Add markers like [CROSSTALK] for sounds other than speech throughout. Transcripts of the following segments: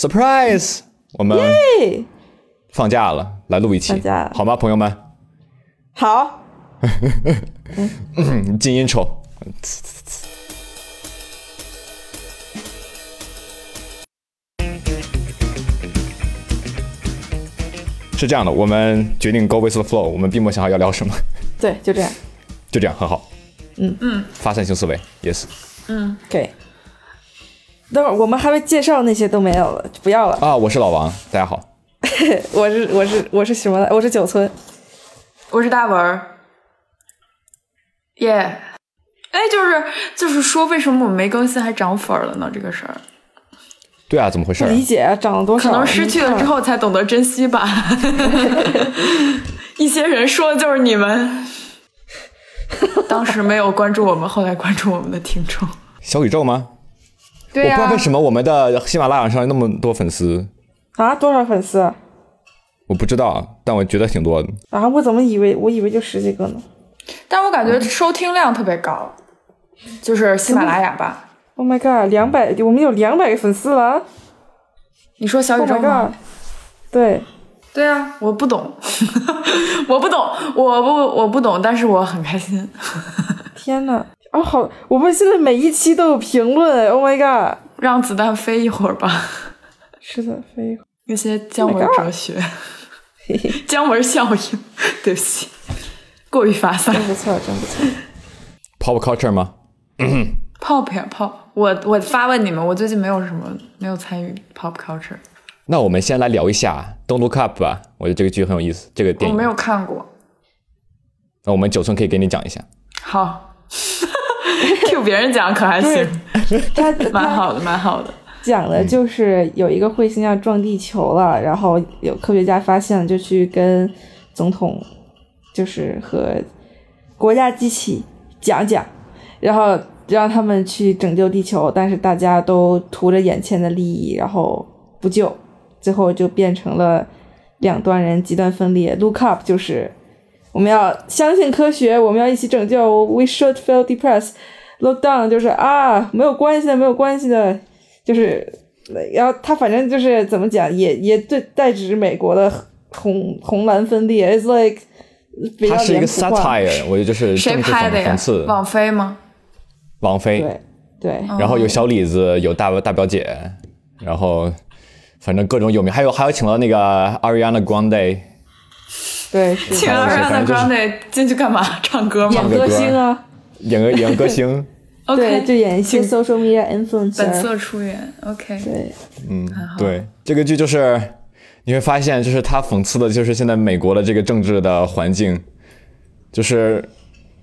Surprise！我们嘿，放假了，来录一期好吗，朋友们？好，嗯，[LAUGHS] 进 intro。是这样的，我们决定 go with the flow，我们并没有想好要聊什么，对，就这样，就这样很好。嗯嗯，发散性思维，yes。可以。等会儿我们还没介绍那些都没有了，就不要了。啊，我是老王，大家好。[LAUGHS] 我是我是我是什么来？我是九村。我是大文儿，耶、哎，就是就是说，为什么我们没更新还涨粉儿了呢？这个事儿，对啊，怎么回事、啊？不理解啊，涨了多少？可能失去了之后才懂得珍惜吧。[LAUGHS] 一些人说的就是你们，当时没有关注我们，后来关注我们的听众。小宇宙吗？我不知道为什么我们的喜马拉雅上那么多粉丝，啊，多少粉丝我不知道，但我觉得挺多的。啊？我怎么以为我以为就十几个呢但我感觉收听量特别高，就是喜马拉雅吧。？Oh my god，两百，我们有两百个粉丝了你说小宇！Oh 宙对，对啊，我不懂，[LAUGHS] 我不懂，我不我不懂，但是我很开心。天呐，哦好，我们现在每一期都有评论，Oh my god，让子弹飞一会儿吧，是的，飞一会儿那些姜文 Oh 哲学、姜文效应，对不起，过于发散。真不错，真不错。Pop culture 吗？？Pop 呀 Pop，，我我发问你们，我最近没有什么没有参与 pop culture，那我们先来聊一下《Don't Look Up》吧，我觉得这个剧很有意思，这个电影。我没有看过。那我们九寸可以给你讲一下。好 [LAUGHS] Q 别人讲可还行，他 [LAUGHS] 蛮好的，蛮好的。讲的就是有一个彗星要撞地球了，然后有科学家发现了，就去跟总统，就是和国家机器讲讲，然后让他们去拯救地球，但是大家都图着眼前的利益，然后不救，最后就变成了两端人极端分裂。Look up 就是我们要相信科学，我们要一起拯救。We should feel depressed. Look down 就是啊，没有关系的，没有关系的。就是，然后他反正就是怎么讲，也也对代指美国的红红蓝分裂 It's like 比较它是一个 satire，我觉得就是谁政治拍的呀讽讽刺？。网飞吗？王菲，对对，然后有小李子，有大大表姐，然后反正各种有名，还有还有请了那个 Ariana Grande 对是。请反正是 Ariana 反正就是。Grande 进去干嘛？唱歌吗？演歌星啊，演个演歌星，[LAUGHS] 对，？OK，就演一些 social media 本 influencer，色出演。OK，对，嗯，对，这个剧就是你会发现，就是他讽刺的就是现在美国的这个政治的环境，就是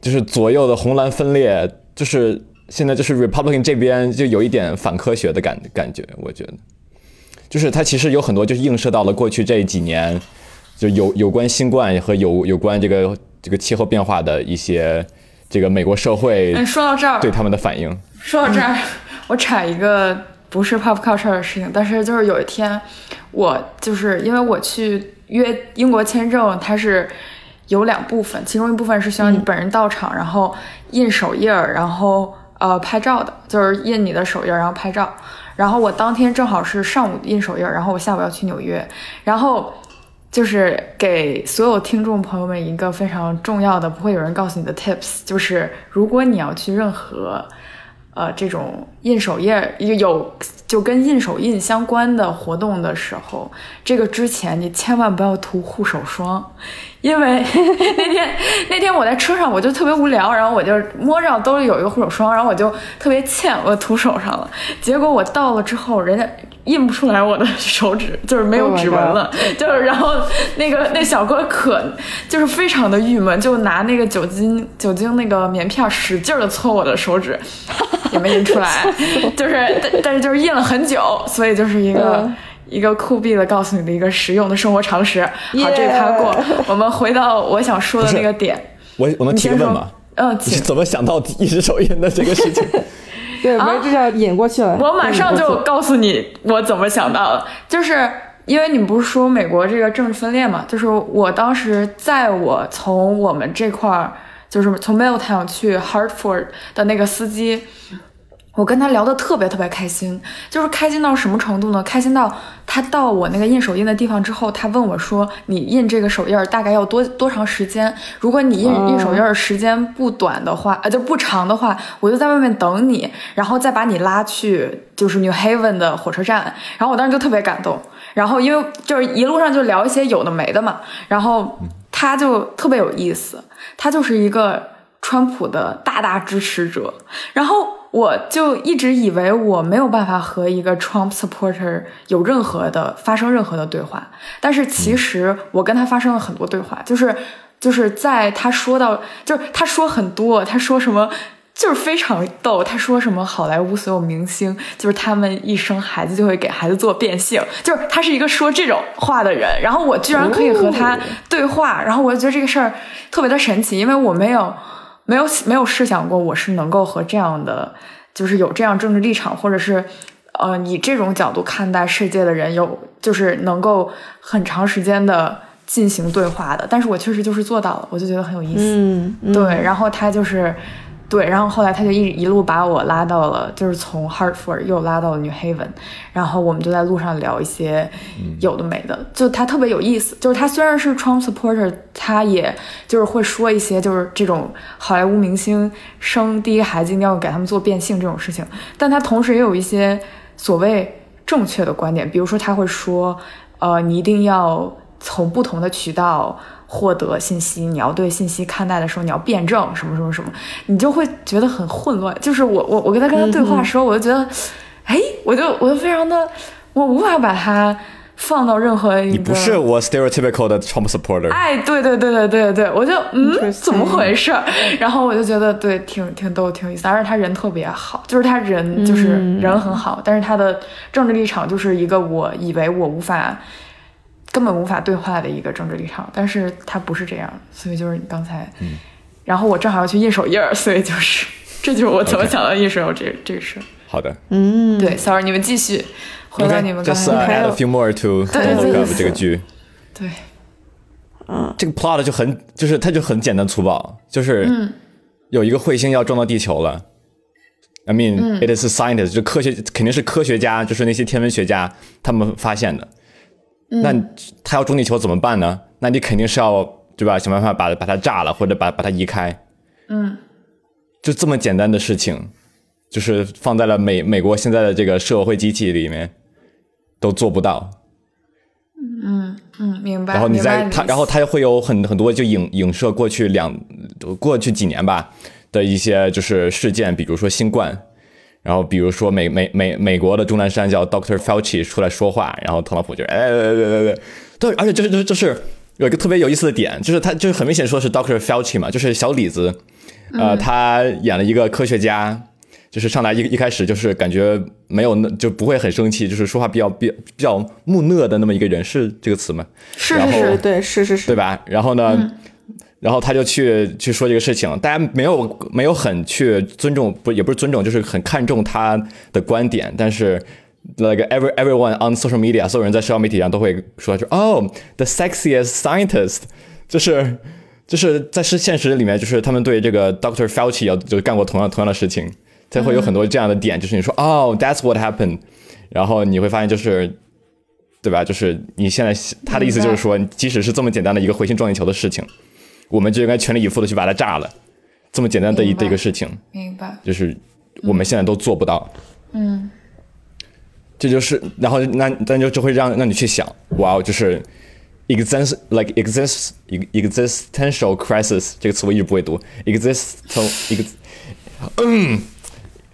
就是左右的红蓝分裂，就是现在就是 Republican 这边就有一点反科学的感感觉，我觉得，就是它其实有很多就是映射到了过去这几年，就有有关新冠和有有关这个这个气候变化的一些这个美国社会嗯，说到这儿，对他们的反应。说到这儿，我插一个不是 pop culture 的事情，但是就是有一天，我就是因为我去约英国签证，它是有两部分，其中一部分是需要你本人到场，然后印手印儿，然后呃拍照的，就是印你的手印儿，然后拍照。然后我当天正好是上午印手印儿，然后我下午要去纽约，然后。就是给所有听众朋友们一个非常重要的，不会有人告诉你的 tips，就是如果你要去任何呃这种印手印儿有有就跟印手印相关的活动的时候，这个之前你千万不要涂护手霜，因为 [LAUGHS] 那天那天我在车上我就特别无聊，然后我就摸着兜里有一个护手霜，然后我就特别欠我涂手上了，结果我到了之后，人家印不出来我的手指，就是没有 Oh 指纹了就是然后那个那小哥可就是非常的郁闷，就拿那个酒精酒精那个棉片使劲的搓我的手指，也没印出来，[LAUGHS] 就是但但是就是印了很久，所以就是一个。嗯一个酷毙的告诉你的一个实用的生活常识。好 Yeah 这一趴过，我们回到我想说的那个点。[LAUGHS] 我我能提个你先说问吗？嗯，你是请。怎么想到一只手印的这个事情？[LAUGHS] 对，没至少引过去了。啊我马上就告诉你我怎么想到的，就是因为你们不是说美国这个政治分裂嘛，就是我当时在我从我们这块儿，就是从 Middletown 去 Hartford 的那个司机，我跟他聊得特别特别开心，就是开心到什么程度呢？开心到他到我那个印手印的地方之后，他问我说：“你印这个手印大概要多多长时间？如果你印哦印手印时间不短的话，呃，就不长的话，我就在外面等你，然后再把你拉去就是 New Haven 的火车站。”然后我当时就特别感动。然后因为就是一路上就聊一些有的没的嘛，然后他就特别有意思，他就是一个川普的大大支持者，然后我就一直以为我没有办法和一个 Trump supporter 有任何的发生任何的对话，但是其实我跟他发生了很多对话，就是就是在他说到，就是他说很多，他说什么。就是非常逗，他说什么好莱坞所有明星，就是他们一生孩子就会给孩子做变性，就是他是一个说这种话的人，然后我居然可以和他对话，然后我就觉得这个事儿特别的神奇，因为我没有没有没有试想过我是能够和这样的，就是有这样政治立场，或者是呃以这种角度看待世界的人有，就是能够很长时间的进行对话的。但是我确实就是做到了，我就觉得很有意思。嗯，嗯对，然后他就是。对，然后后来他就一一路把我拉到了，就是从 Hartford 又拉到了 New Haven，然后我们就在路上聊一些有的没的，就他特别有意思。就是他虽然是 Trump supporter，他也就是会说一些就是这种好莱坞明星生第一个孩子一定要给他们做变性这种事情，但他同时也有一些所谓正确的观点，比如说他会说，呃，你一定要从不同的渠道。获得信息，你要对信息看待的时候，你要辩证什么什么什么，你就会觉得很混乱。就是我我我跟他跟他对话的时候，我就觉得，哎，我就我就非常的，我无法把它放到任何一个。你不是我 stereotypical 的 Trump supporter。哎，对对对对对对，我就嗯，怎么回事儿？然后我就觉得对，挺挺逗，挺有意思。而且他人特别好，就是他人就是嗯人很好，但是他的政治立场就是一个我以为我无法。根本无法对话的一个政治立场，但是他不是这样，所以就是你刚才，嗯然后我正好要去印手印儿，所以就是 [LAUGHS] 这就是我怎么想到印手印儿这这个事儿。好的嗯，对，sorry，你们继续，回到你们刚，OK，just、才 uh, 还 add 有 a few more to 对 Don't 对 Look 对 Up 这个剧。对，嗯这个 plot 就很就是它就很简单粗暴，就是嗯有一个彗星要撞到地球了。I mean,、it 嗯 is a scientist，就科学肯定是科学家，就是那些天文学家他们发现的。嗯那他要撞地球怎么办呢？那你肯定是要对吧？想办法把把它炸了，或者把把它移开。嗯就这么简单的事情，就是放在了美美国现在的这个社会机器里面都做不到。嗯嗯，明白。然后你在它，意思然后它会有很很多就影影射过去两过去几年吧的一些就是事件，比如说新冠，然后比如说美美美美国的钟南山叫 Doctor Fauci 出来说话，然后特朗普就哎对对对对，对，而且就是就是就是有一个特别有意思的点，就是他就是很明显说是 Doctor Fauci 嘛，就是小李子，呃，他演了一个科学家。就是上来一一开始就是感觉没有那就不会很生气，就是说话比较比比较木讷的那么一个人，是这个词吗？然后是是是，对，是是是，对吧？然后呢，然后他就去去说这个事情，大家没有没有很去尊重，不也不是尊重，就是很看重他的观点，但是。like every everyone on social media，所有人在社交媒体上都会说说哦，the sexiest scientist，就是就是在是现实里面，就是他们对这个 Doctor Fauci 有就干过同样同样的事情，才会有很多这样的点，就是你说哦，that's what happened，然后你会发现就是对吧？就是你现在他的意思就是说，即使是这么简单的一个回心撞地球的事情，我们就应该全力以赴的去把它炸了。这么简单的一的一个事情，明白。就是我们现在都做不到。嗯这就是，然后那那就就会让让你去想，哇，哦就是 exist like exist existential crisis 这个词我一直不会读，existential ex 嗯，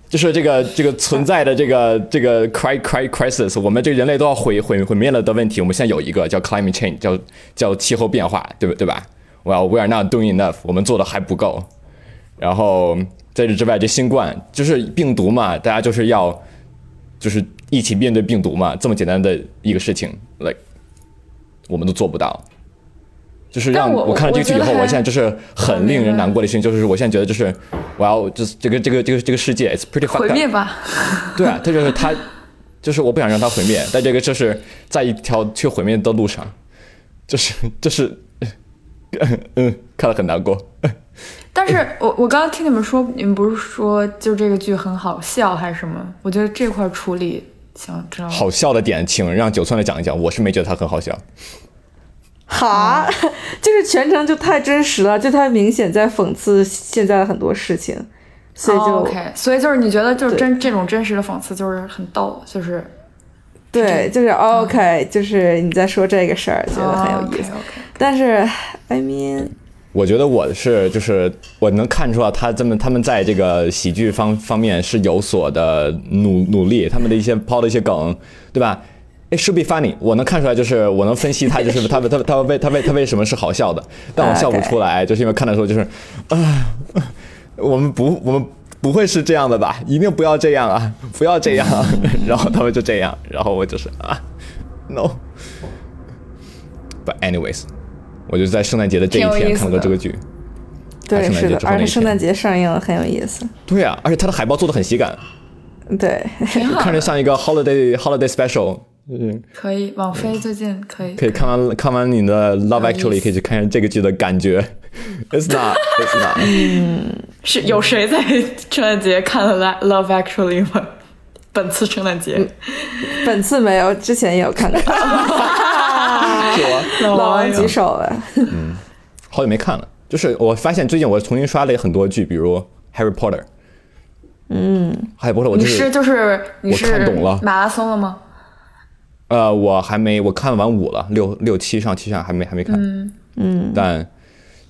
就是这个这个存在的这个这个 cri cri crisis，我们这个人类都要毁毁毁灭了的问题，我们现在有一个叫 climate change，叫叫气候变化，对不对吧？Well we are not doing enough，我们做的还不够。然后在这之外，这新冠就是病毒嘛，大家就是要就是一起面对病毒嘛，这么简单的一个事情，like 我们都做不到。就是让我我看了这个剧以后，我现在就是很令人难过的事情，就是我现在觉得就是我要就是这个这个这个这个世界，it's pretty 毁 fucked 灭。吧。对啊，他就是他，就是我不想让他毁灭，但这个就是在一条去毁灭的路上，就是就是，[LAUGHS] 嗯，看了很难过。[LAUGHS] 但是我我刚刚听你们说，你们不是说就这个剧很好笑还是什么？我觉得这块处理想知道。好笑的点，请让九寸来讲一讲。我是没觉得他很好笑。哈，[LAUGHS] 就是全程就太真实了，就太明显在讽刺现在的很多事情，所以就、哦 OK，所以就是你觉得就是真这种真实的讽刺就是很逗，就是对，就是 OK，、就是你在说这个事儿，觉得很有意思。哦 OK，OK 但是，I mean，我觉得我是就是我能看出来他这么他们在这个喜剧方方面是有所的努努力，他们的一些抛的一些梗，对吧？哎，should be funny，我能看出来，就是我能分析他，就是他他他为他为他为什么是好笑的，但我笑不出来，就是因为看的时候就是啊，我们不我们不会是这样的吧？一定不要这样啊，不要这样，[LAUGHS] 然后他们就这样，然后我就是啊，no。But anyways，我就在圣诞节的这一天看了个这个剧。对，是的，而且圣诞节上映了很有意思。对啊，而且它的海报做的很喜感，对，[LAUGHS] 看着像一个 holiday holiday special。嗯，可以。网飞最近可以可以看完看完你的 Love Actually，可以去看一下这个剧的感觉。[LAUGHS] It's not, it's not。嗯是有谁在圣诞节看了《Love Actually》吗？本次圣诞节，本次没有，之前也有看过，[LAUGHS] 老王王举手了。好久没看了，就是我发现最近我重新刷了很多剧，比如 Harry Potter。嗯，Harry Potter 我你就是就是你是看懂了马拉松了吗？呃，我还没我看完五了，六六七上七上还没还没看。嗯嗯，但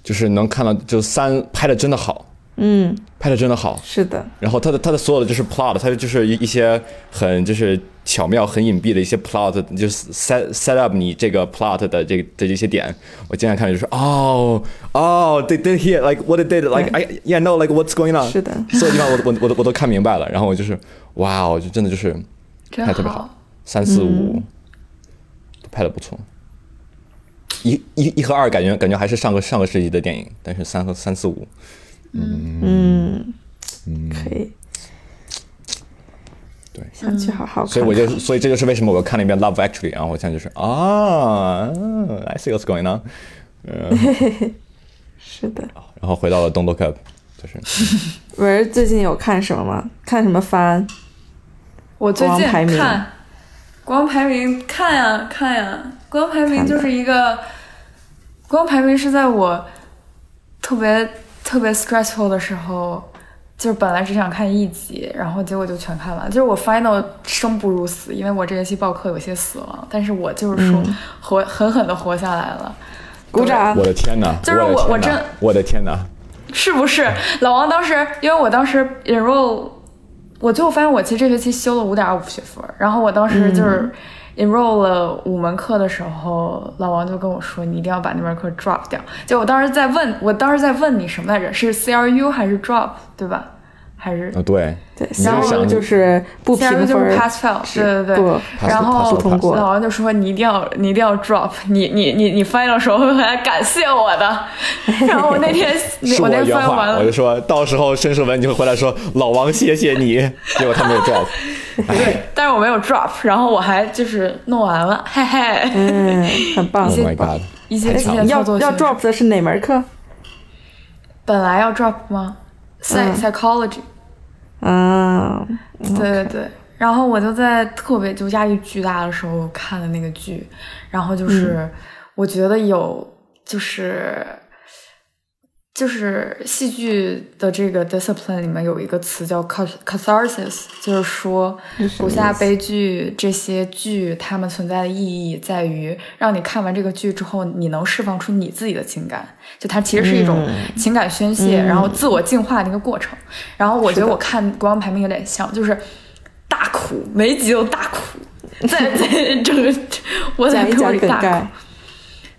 就是能看到，就三拍的真的好，嗯，拍的真的好。是的，然后他的他的所有的就是 plot，他就是一一些很就是巧妙、很隐蔽的一些 plot，就是 set set up 你这个 plot 的这个的这些点。我经常看就是哦哦，they did here like what they did like I yeah no like what's going on，是的所有地方我我我都我都看明白了。然后我就是哇哦，就真的就是拍得特别好，三四五都拍的不错。一一一和二感觉感觉还是上个上个世纪的电影，但是三和三四五嗯嗯，可以。对想去好好看看。所以我就，所以这就是为什么我看了一遍《Love Actually》，然后我现在就是啊，I see what's going on，[LAUGHS] 是的。然后回到了 Don't Look Up，就是 [LAUGHS] 文儿最近有看什么吗？看什么番？我最近看国王排名看呀看呀，国王排名就是一个国王排名是在我特别特别 stressful 的时候，就是本来只想看一集，然后结果就全看完。就是我 final 生不如死，因为我这学期报课有些死亡，但是我就是说嗯活狠狠的活下来了。鼓掌我！的天哪，就是我我我真我的天哪，是不是？老王当时，因为我当时 enroll，我最后发现我其实这学期修了五点二五学分，然后我当时就是嗯 enroll 了五门课的时候，老王就跟我说，你一定要把那门课 drop 掉。就我当时在问，我当时在问你什么来着？是 CRU 还是 drop，对吧？还是啊对，对，然后就是不评 CRU 分就是 pass fail，是对对对。然后不通过老王就说你一定要你一定要 drop，你你你你翻译的时候会回来感谢我的。然后我那天 [LAUGHS] 我那天原 final 完，了我就说到时候申世文你会回来说老王谢谢你，结果他没有 drop，[LAUGHS] 对，但是我没有 drop，然后我还就是弄完了，嘿嘿。嗯，很棒。[LAUGHS] Oh 很 my 棒 god，一些极限哎要要 drop 的是哪门课？本来要 drop 吗？psy 嗯对对对。然后我就在特别就压力巨大的时候看的那个剧，然后就是我觉得有就是就是戏剧的这个 discipline 里面有一个词叫 cath- catharsis，就是说古希腊悲剧这些剧它们存在的意义在于让你看完这个剧之后，你能释放出你自己的情感，就它其实是一种情感宣泄，然后自我净化的一个过程。然后我觉得我看国王排名有点像，就是大哭，每一集都大哭，在在整个我在讲一讲被窝里大哭。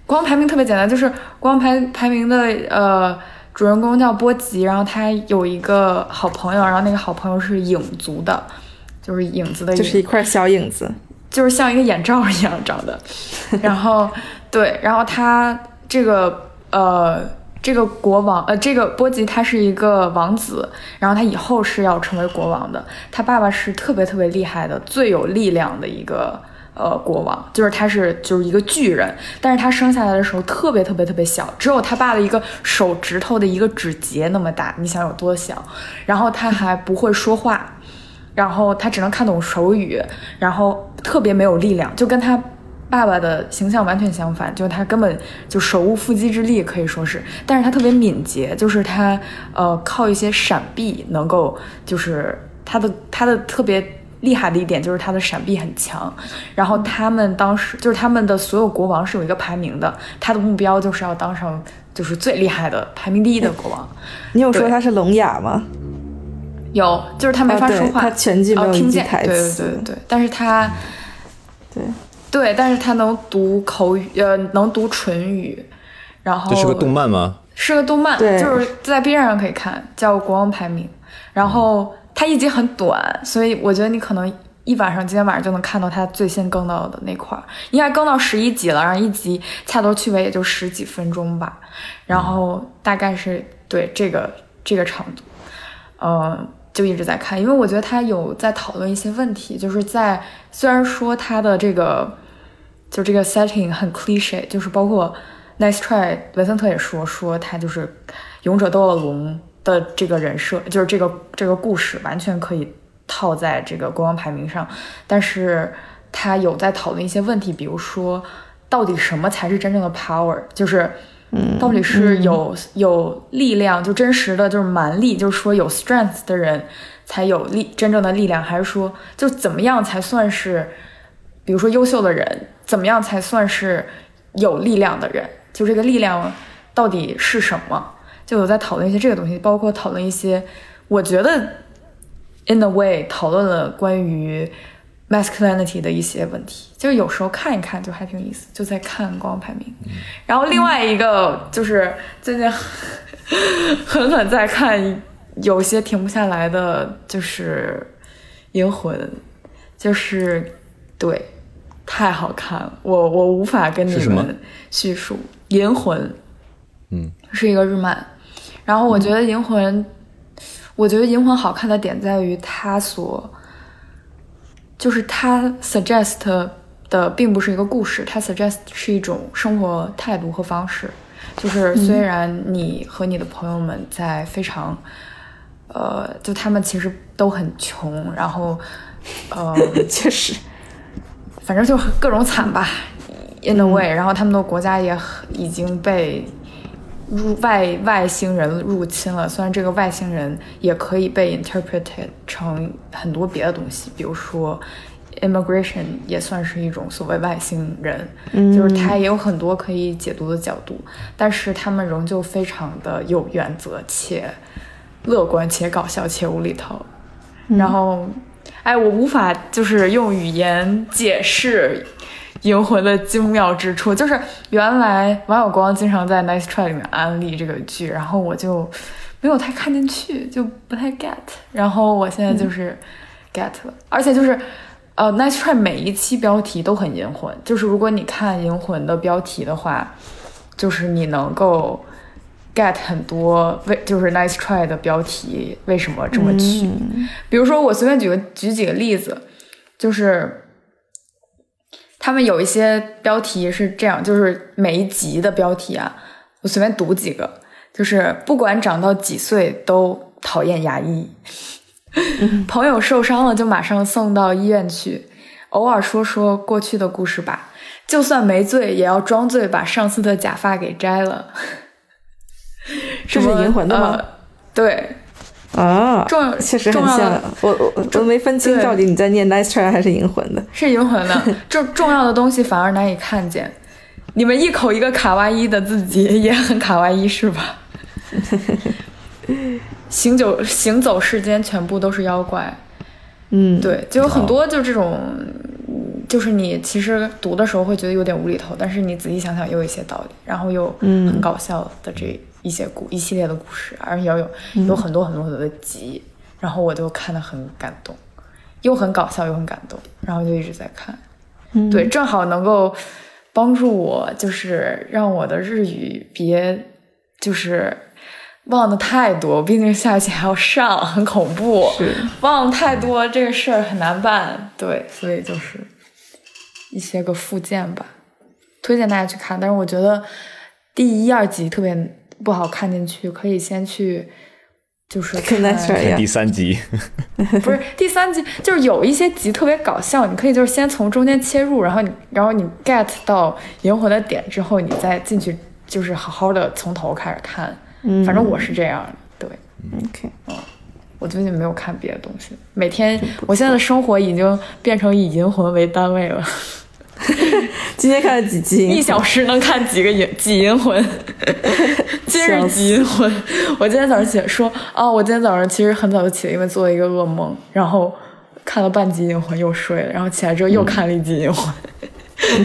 国王排名特别简单，就是国王排排名的呃主人公叫波吉，然后他有一个好朋友，然后那个好朋友是影族的，就是影子的影，就是一块小影子。就是像一个眼罩一样长的。然后对，然后他这个呃这个国王呃这个波吉他是一个王子，然后他以后是要成为国王的。他爸爸是特别特别厉害的，最有力量的一个呃国王，就是他是就是一个巨人，但是他生下来的时候特别特别特别小，只有他爸的一个手指头的一个指节那么大，你想有多小？然后他还不会说话，然后他只能看懂手语，然后特别没有力量，就跟他。爸爸的形象完全相反，就是他根本就手无缚鸡之力，可以说是，但是他特别敏捷，就是他呃靠一些闪避能够，就是他的他的特别厉害的一点就是他的闪避很强。然后他们当时就是他们的所有国王是有一个排名的，他的目标就是要当上就是最厉害的排名第一的国王。你有说他是聋哑吗？有，就是他没法说话，他全剧没有听见台词。对对对对，但是他对。对，但是他能读口语，呃，能读唇语，然后这是个动漫吗？是个动漫，就是在 B 站上可以看，叫《国王排名》。然后它一集很短，所以我觉得你可能一晚上，今天晚上就能看到它最新更到的那块儿，应该更到十一集了。然后一集掐头去尾也就十几分钟吧，然后大概是对这个这个长度，嗯。就一直在看，因为我觉得他有在讨论一些问题，就是在虽然说他的这个就这个 setting 很 cliche，就是包括 Nice Try 文森特也说说他就是勇者斗恶龙的这个人设，就是这个这个故事完全可以套在这个国王排名上，但是他有在讨论一些问题，比如说到底什么才是真正的 power，就是。到底是有有力量，就真实的就是蛮力，就是说有 strength 的人才有力真正的力量，还是说就怎么样才算是，比如说优秀的人，怎么样才算是有力量的人？就这个力量到底是什么？就有在讨论一些这个东西，包括讨论一些，我觉得 in a way 讨论了关于。masculinity 的一些问题，就是有时候看一看就还挺有意思，就在看光排名。然后另外一个就是最近 [LAUGHS] 狠狠在看，有些停不下来的就是银魂，就是对，太好看了，我我无法跟你们叙述银魂，嗯，是一个日漫。然后我觉得银魂，我觉得银魂好看的点在于它所。就是它 suggest 的并不是一个故事，它 suggest 是一种生活态度和方式。就是虽然你和你的朋友们在非常，呃，就他们其实都很穷，然后，呃，[LAUGHS] 确实，反正就各种惨吧，in a way。然后他们的国家也已经被。入外外星人入侵了，虽然这个外星人也可以被 interpreted 成很多别的东西，比如说 immigration 也算是一种所谓外星人，就是它也有很多可以解读的角度，但是他们仍旧非常的有原则且乐观且搞笑且无厘头，然后，哎，我无法就是用语言解释。银魂的精妙之处就是，原来王小光经常在《Nice Try》里面安利这个剧，然后我就没有太看进去，就不太 get。然后我现在就是 get 了，而且就是，呃，《Nice Try》每一期标题都很银魂，就是如果你看银魂的标题的话，就是你能够 get 很多为就是《Nice Try》的标题为什么这么取。比如说我随便举个举几个例子，就是。他们有一些标题是这样，就是每一集的标题啊，我随便读几个，就是不管长到几岁都讨厌牙医，[LAUGHS] 朋友受伤了就马上送到医院去，偶尔说说过去的故事吧，就算没醉也要装醉把上司的假发给摘了。[LAUGHS] 这是银魂的吗？对。啊，重确实很像，我我我没分清到底你在念 Nice Try 还是银魂的，是银魂的，[LAUGHS] 重重要的东西反而难以看见。你们一口一个卡哇伊的自己也很卡哇伊是吧？[LAUGHS] 行走行走世间全部都是妖怪，嗯，对，就有很多就这种，就是你其实读的时候会觉得有点无厘头，但是你仔细想想又有一些道理，然后又很搞笑的这。一些故一系列的故事，而且要有有很多很多很多的集，然后我就看得很感动，又很搞笑又很感动，然后就一直在看，对，正好能够帮助我，就是让我的日语别就是忘的太多，毕竟下学期还要上，很恐怖，忘太多这个事儿很难办，对，所以就是一些个附件吧，推荐大家去看。但是我觉得第一二集特别不好看进去，可以先去就是 [LAUGHS] 看第三集，[LAUGHS] 不是第三集，就是有一些集特别搞笑，你可以就是先从中间切入，然后你然后你 get 到银魂的点之后，你再进去，就是好好的从头开始看。嗯。反正我是这样的，对。OK，嗯我最近没有看别的东西，每天我现在的生活已经变成以银魂为单位了，[LAUGHS] 今天看了几集？一小时能看几个银 [LAUGHS] 几银魂，[LAUGHS] 今日几银魂。我今天早上起来说啊，我今天早上其实很早就起来，因为做了一个噩梦，然后看了半集银魂又睡了，然后起来之后又看了一集银魂，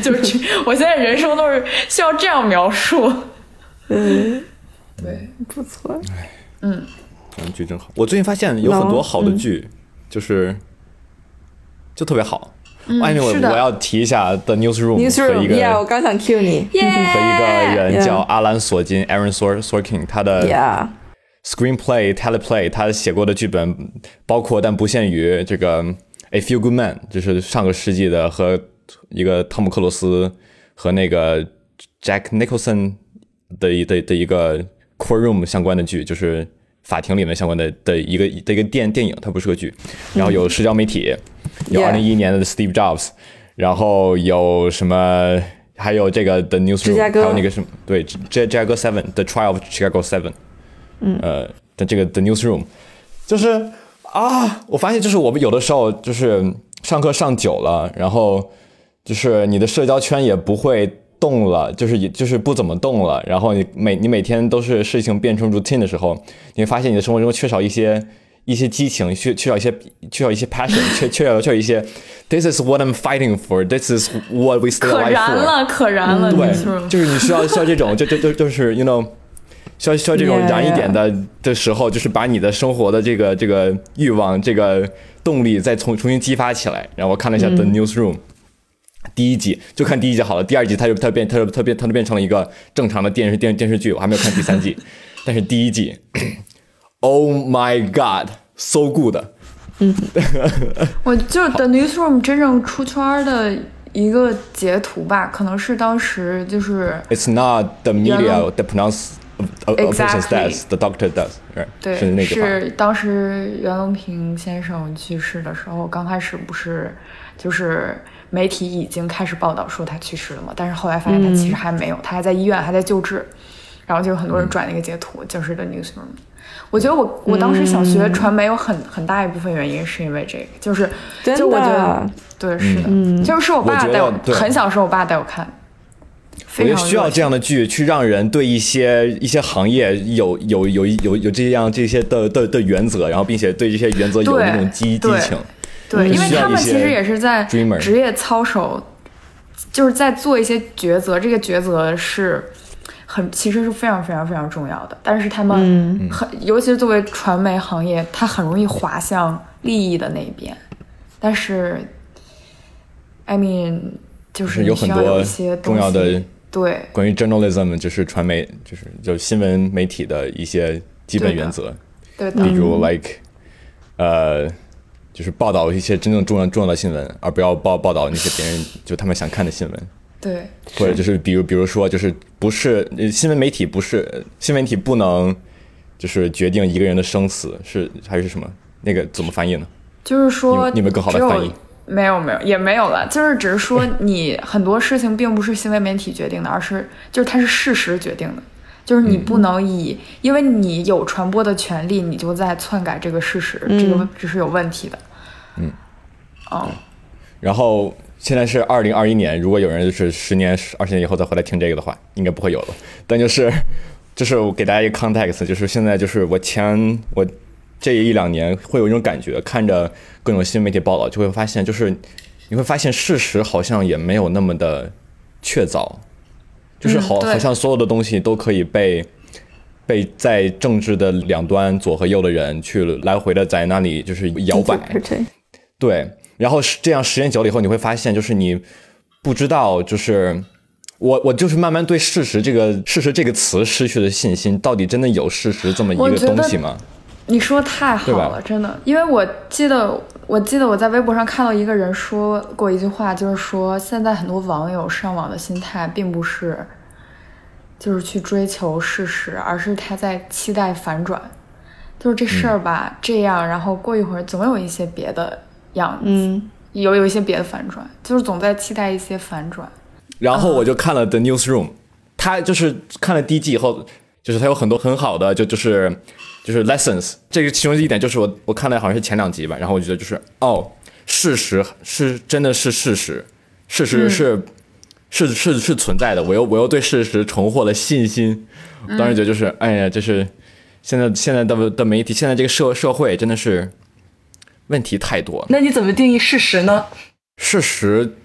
就是我现在人生都是需要这样描述。嗯，对，不错。嗯，嗯，剧真好。我最近发现有很多好的剧，就是就特别好。哎，我要提一下 The Newsroom 和一 Newsroom，yeah，我个刚想 cue 你。和一个人叫阿兰索金 （Aaron Sor Sorkin），他的 screenplay、teleplay，他写过的剧本包括但不限于这个《A Few Good Men》，就是上个世纪的和一个汤姆克鲁斯和那个 Jack Nicholson 的一的的一个 courtroom 相关的剧，就是法庭里面相关的的一个的一个电电影，它不是个剧。然后有社交媒体，有二零一一年的 Steve Jobs，然后有什么？还有这个 The Newsroom，还有那个什么？对，芝芝加哥 Seven，The Trial of Chicago Seven 嗯。呃的这个 The newsroom，就是啊，我发现就是我们有的时候就是上课上久了，然后就是你的社交圈也不会动了，就是也就是不怎么动了，然后你每你每天都是事情变成 routine 的时候，你会发现你的生活中缺少一些。一些激情，需需要一些，需要一些 passion，缺缺少缺少一些，this is what I'm fighting for，this is what we stay 可 alive 燃 for。了，可燃了，对就是你需要需要这种，[LAUGHS] 就就就就是 you know，需要需要这种燃一点的的时候，就是把你的生活的这个这个欲望、这个动力再重重新激发起来。然后我看了一下《The Newsroom》。第一集就看第一集好了，第二集它就它变它就它变它就变成了一个正常的电视电电视剧，我还没有看第三季，[LAUGHS] 但是第一季 Oh my God, so good！嗯，我就 The Newsroom 真正出圈的一个截图吧，可能是当时就是 It's not the media that pronounce exactly. The doctor does, right？对，是当时袁隆平先生去世的时候，刚开始不是就是媒体已经开始报道说他去世了吗？但是后来发现他其实还没有，他还在医院还在救治，然后就有很多人转了一个截图，就是 The Newsroom。我觉得我我当时想学传媒有很很大一部分原因是因为这个，就是真就我觉得的，对是的，就是我爸带我对。很小时候我爸带我看，我非常觉得需要这样的剧，去让人对一些一些行业有有有有有这样这些的的的原则，然后并且对这些原则有对那种激激情。对，因为他们其实也是在职业操守，就是在做一些抉择，这个抉择是很其实是非常非常非常重要的。但是他们嗯很，尤其是作为传媒行业，它很容易滑向利益的那一边。但是，I mean，就是有很多一些重要的对关于 journalism 就是传媒就是就新闻媒体的一些基本原则，对的，比如 like 呃。就是报道一些真正重要重要的新闻，而不要报报道那些别人就他们想看的新闻。对。或者就是比如比如说就是不是呃新闻媒体不是呃新闻媒体不能就是决定一个人的生死是还是什么？那个怎么翻译呢？就是说，你有没有更好的翻译？没有没有也没有了，就是只是说你很多事情并不是新闻媒体决定的，而是就是它是事实决定的，就是你不能以、因为你有传播的权利，你就在篡改这个事实，这个这是有问题的。嗯，哦，然后现在是二零二一年，如果有人就是十年二十年以后再回来听这个的话，应该不会有了。但就是 [LAUGHS] 就是我给大家一个 context，就是现在就是我前我这一两年会有一种感觉，看着各种新媒体报道，就会发现就是你会发现事实好像也没有那么的确凿，就是好、嗯好像所有的东西都可以被。被在政治的两端左和右的人去来回的在那里就是摇摆对，然后是这样时间久了以后，你会发现，就是你不知道，就是我我就是慢慢对事实这个事实这个词失去了信心，到底真的有事实这么一个东西吗？你说太好了，真的，因为我记得我记得我在微博上看到一个人说过一句话，就是说现在很多网友上网的心态并不是，就是去追求事实，而是他在期待反转，就是这事儿吧、这样，然后过一会儿总有一些别的样子，嗯，有有一些别的反转，就是总在期待一些反转。然后我就看了 The Newsroom，他就是看了第一季以后，就是他有很多很好的就就是就是 lessons。这个其中一点就是我我看的好像是前两集吧，然后我觉得就是哦，事实是真的是事实，事实是、是是是存在的，我又我又对事实重获了信心。我当时觉得就是哎呀，就是现在现在的的媒体，现在这个社社会真的是问题太多了。那你怎么定义事实呢？事实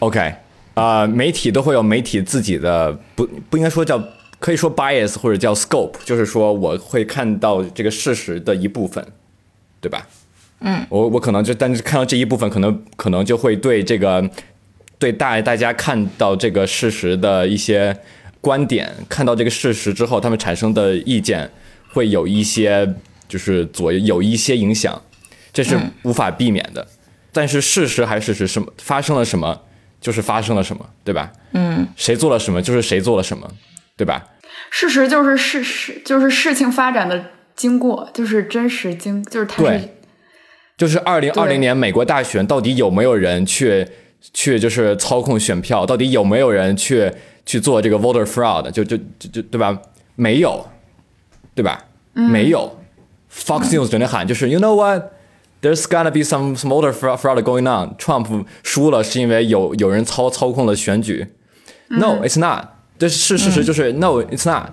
，OK，啊、媒体都会有媒体自己的不不应该说叫可以说 bias 或者叫 scope，就是说我会看到这个事实的一部分，对吧？嗯，我我可能就但是看到这一部分，可能可能就会对这个对大大家看到这个事实的一些观点，看到这个事实之后，他们产生的意见会有一些就是左右有一些影响，这是无法避免的。但是事实还是事实什么发生了什么，就是发生了什么，对吧？嗯，谁做了什么，就是谁做了什么，对吧？事实就是事实，就是事情发展的经过，就是真实经，就是它是对就是二零二对零年美国大选，到底有没有人去去就是操控选票？到底有没有人去去做这个 voter fraud？就就就就对吧？没有，对吧？没有。Fox News 整天喊就是 You know what? There's gonna be some some voter fraud going on. Trump 输了是因为有有人操操控了选举。No, it's not. 这是事实，就是 No, it's not.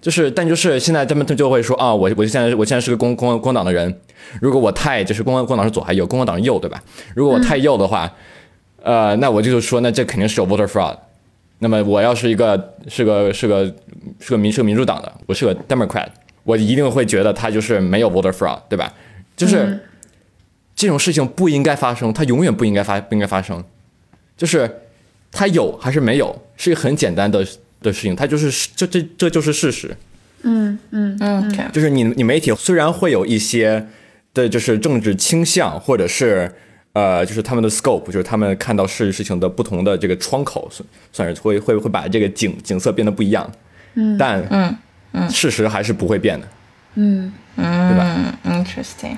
就是，但就是现在他们就会说啊，我我现在我现在是个公公公党的人，如果我太就是公公党是左还右，公共党是右，对吧？如果我太右的话，呃，那我就说那这肯定是有 voter fraud。那么我要是一个是个是个是个民是个民主党的，我是个 Democrat，我一定会觉得他就是没有 voter fraud，对吧？就是、这种事情不应该发生，它永远不应该发不应该发生，就是它有还是没有，是一个很简单的的事情，它就是这这这就是事实。嗯嗯嗯就是你你媒体虽然会有一些的，就是政治倾向，或者是呃，就是他们的 scope，就是他们看到事事情的不同的这个窗口，算算是会会会把这个景景色变得不一样。嗯，但嗯嗯，事实还是不会变的。嗯嗯，对吧？Interesting，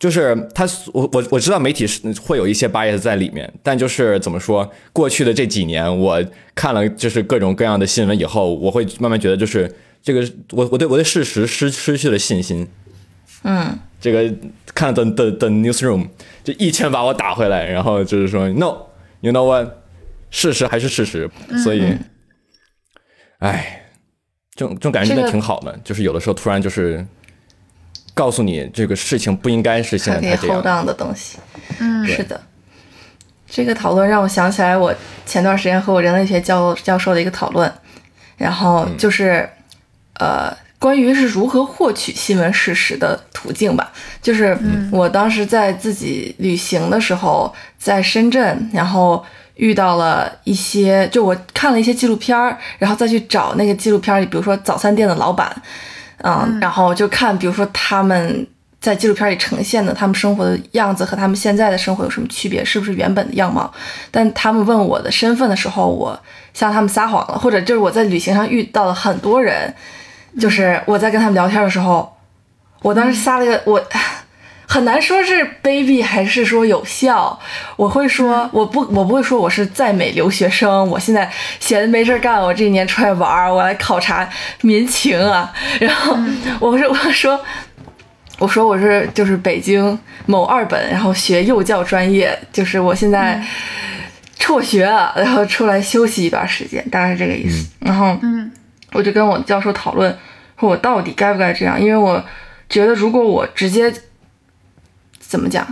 就是他，我我我知道媒体是会有一些 bias 在里面，但就是怎么说，过去的这几年，我看了就是各种各样的新闻以后，我会慢慢觉得，就是这个我我对我对事实失失去了信心。嗯这个看了的的的 newsroom 就一拳把我打回来，然后就是说 no，you know what，事实还是事实，所以，哎，这种这种感觉真的挺好的，就是有的时候突然就是告诉你这个事情不应该是现它可以在才这 hold 样。on 的东西。嗯是的，这个讨论让我想起来，我前段时间和我人类学教教授的一个讨论，然后就是、呃，关于是如何获取新闻事实的途径吧。就是我当时在自己旅行的时候，在深圳，然后。遇到了一些，就我看了一些纪录片儿，然后再去找那个纪录片里，比如说早餐店的老板，嗯，然后就看，比如说他们在纪录片里呈现的他们生活的样子和他们现在的生活有什么区别，是不是原本的样貌？但他们问我的身份的时候，我向他们撒谎了，或者就是我在旅行上遇到了很多人，就是我在跟他们聊天的时候，我当时撒了个我。很难说是卑鄙还是说有效，我会说我不我不会说我是在美留学生，我现在闲着没事儿干，我这一年出来玩儿，我来考察民情啊，[LAUGHS] 然后我说我说我说我是就是北京某二本，然后学幼教专业，就是我现在辍学了，然后出来休息一段时间，大概是这个意思。然后嗯。我就跟我教授讨论，说我到底该不该这样，因为我觉得如果我直接怎么讲，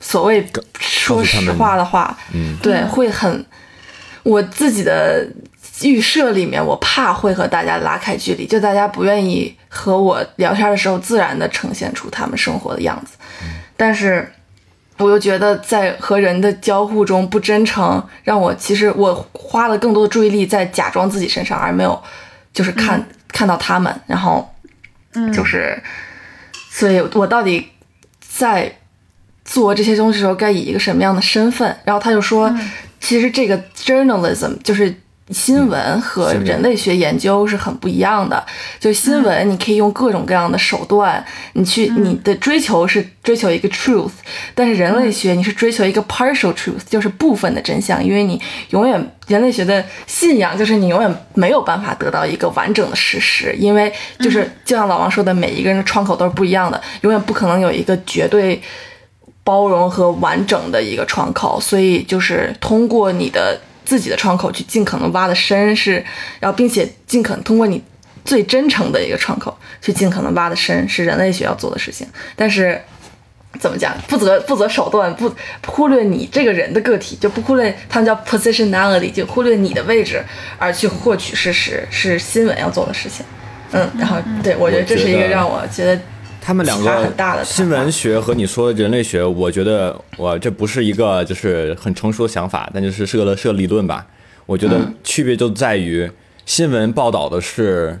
所谓说实话的话，嗯，对，会很我自己的预设里面，我怕会和大家拉开距离，就大家不愿意和我聊天的时候自然的呈现出他们生活的样子，但是。我又觉得在和人的交互中不真诚，让我其实我花了更多的注意力在假装自己身上，而没有就是看、看到他们，然后嗯，就是，所以我到底在做这些东西的时候该以一个什么样的身份。然后他就说，其实这个 journalism 就是。新闻和人类学研究是很不一样的。就新闻，你可以用各种各样的手段，你去你的追求是追求一个 truth，但是人类学你是追求一个 partial truth，就是部分的真相。因为你永远人类学的信仰就是你永远没有办法得到一个完整的事实，因为就是就像老王说的，每一个人的窗口都是不一样的，永远不可能有一个绝对包容和完整的一个窗口。所以就是通过你的。自己的窗口去尽可能挖的深是，然后并且尽可能通过你最真诚的一个窗口去尽可能挖的深是人类学要做的事情。但是怎么讲，不择不择手段，不忽略你这个人的个体，就不忽略他们叫 positionality，就忽略你的位置而去获取事实，是新闻要做的事情。嗯，然后对我觉得这是一个让我觉得。他们两个新闻学和你说的人类学，我觉得我这不是一个就是很成熟的想法，但就是是个是个理论吧。我觉得区别就在于新闻报道的是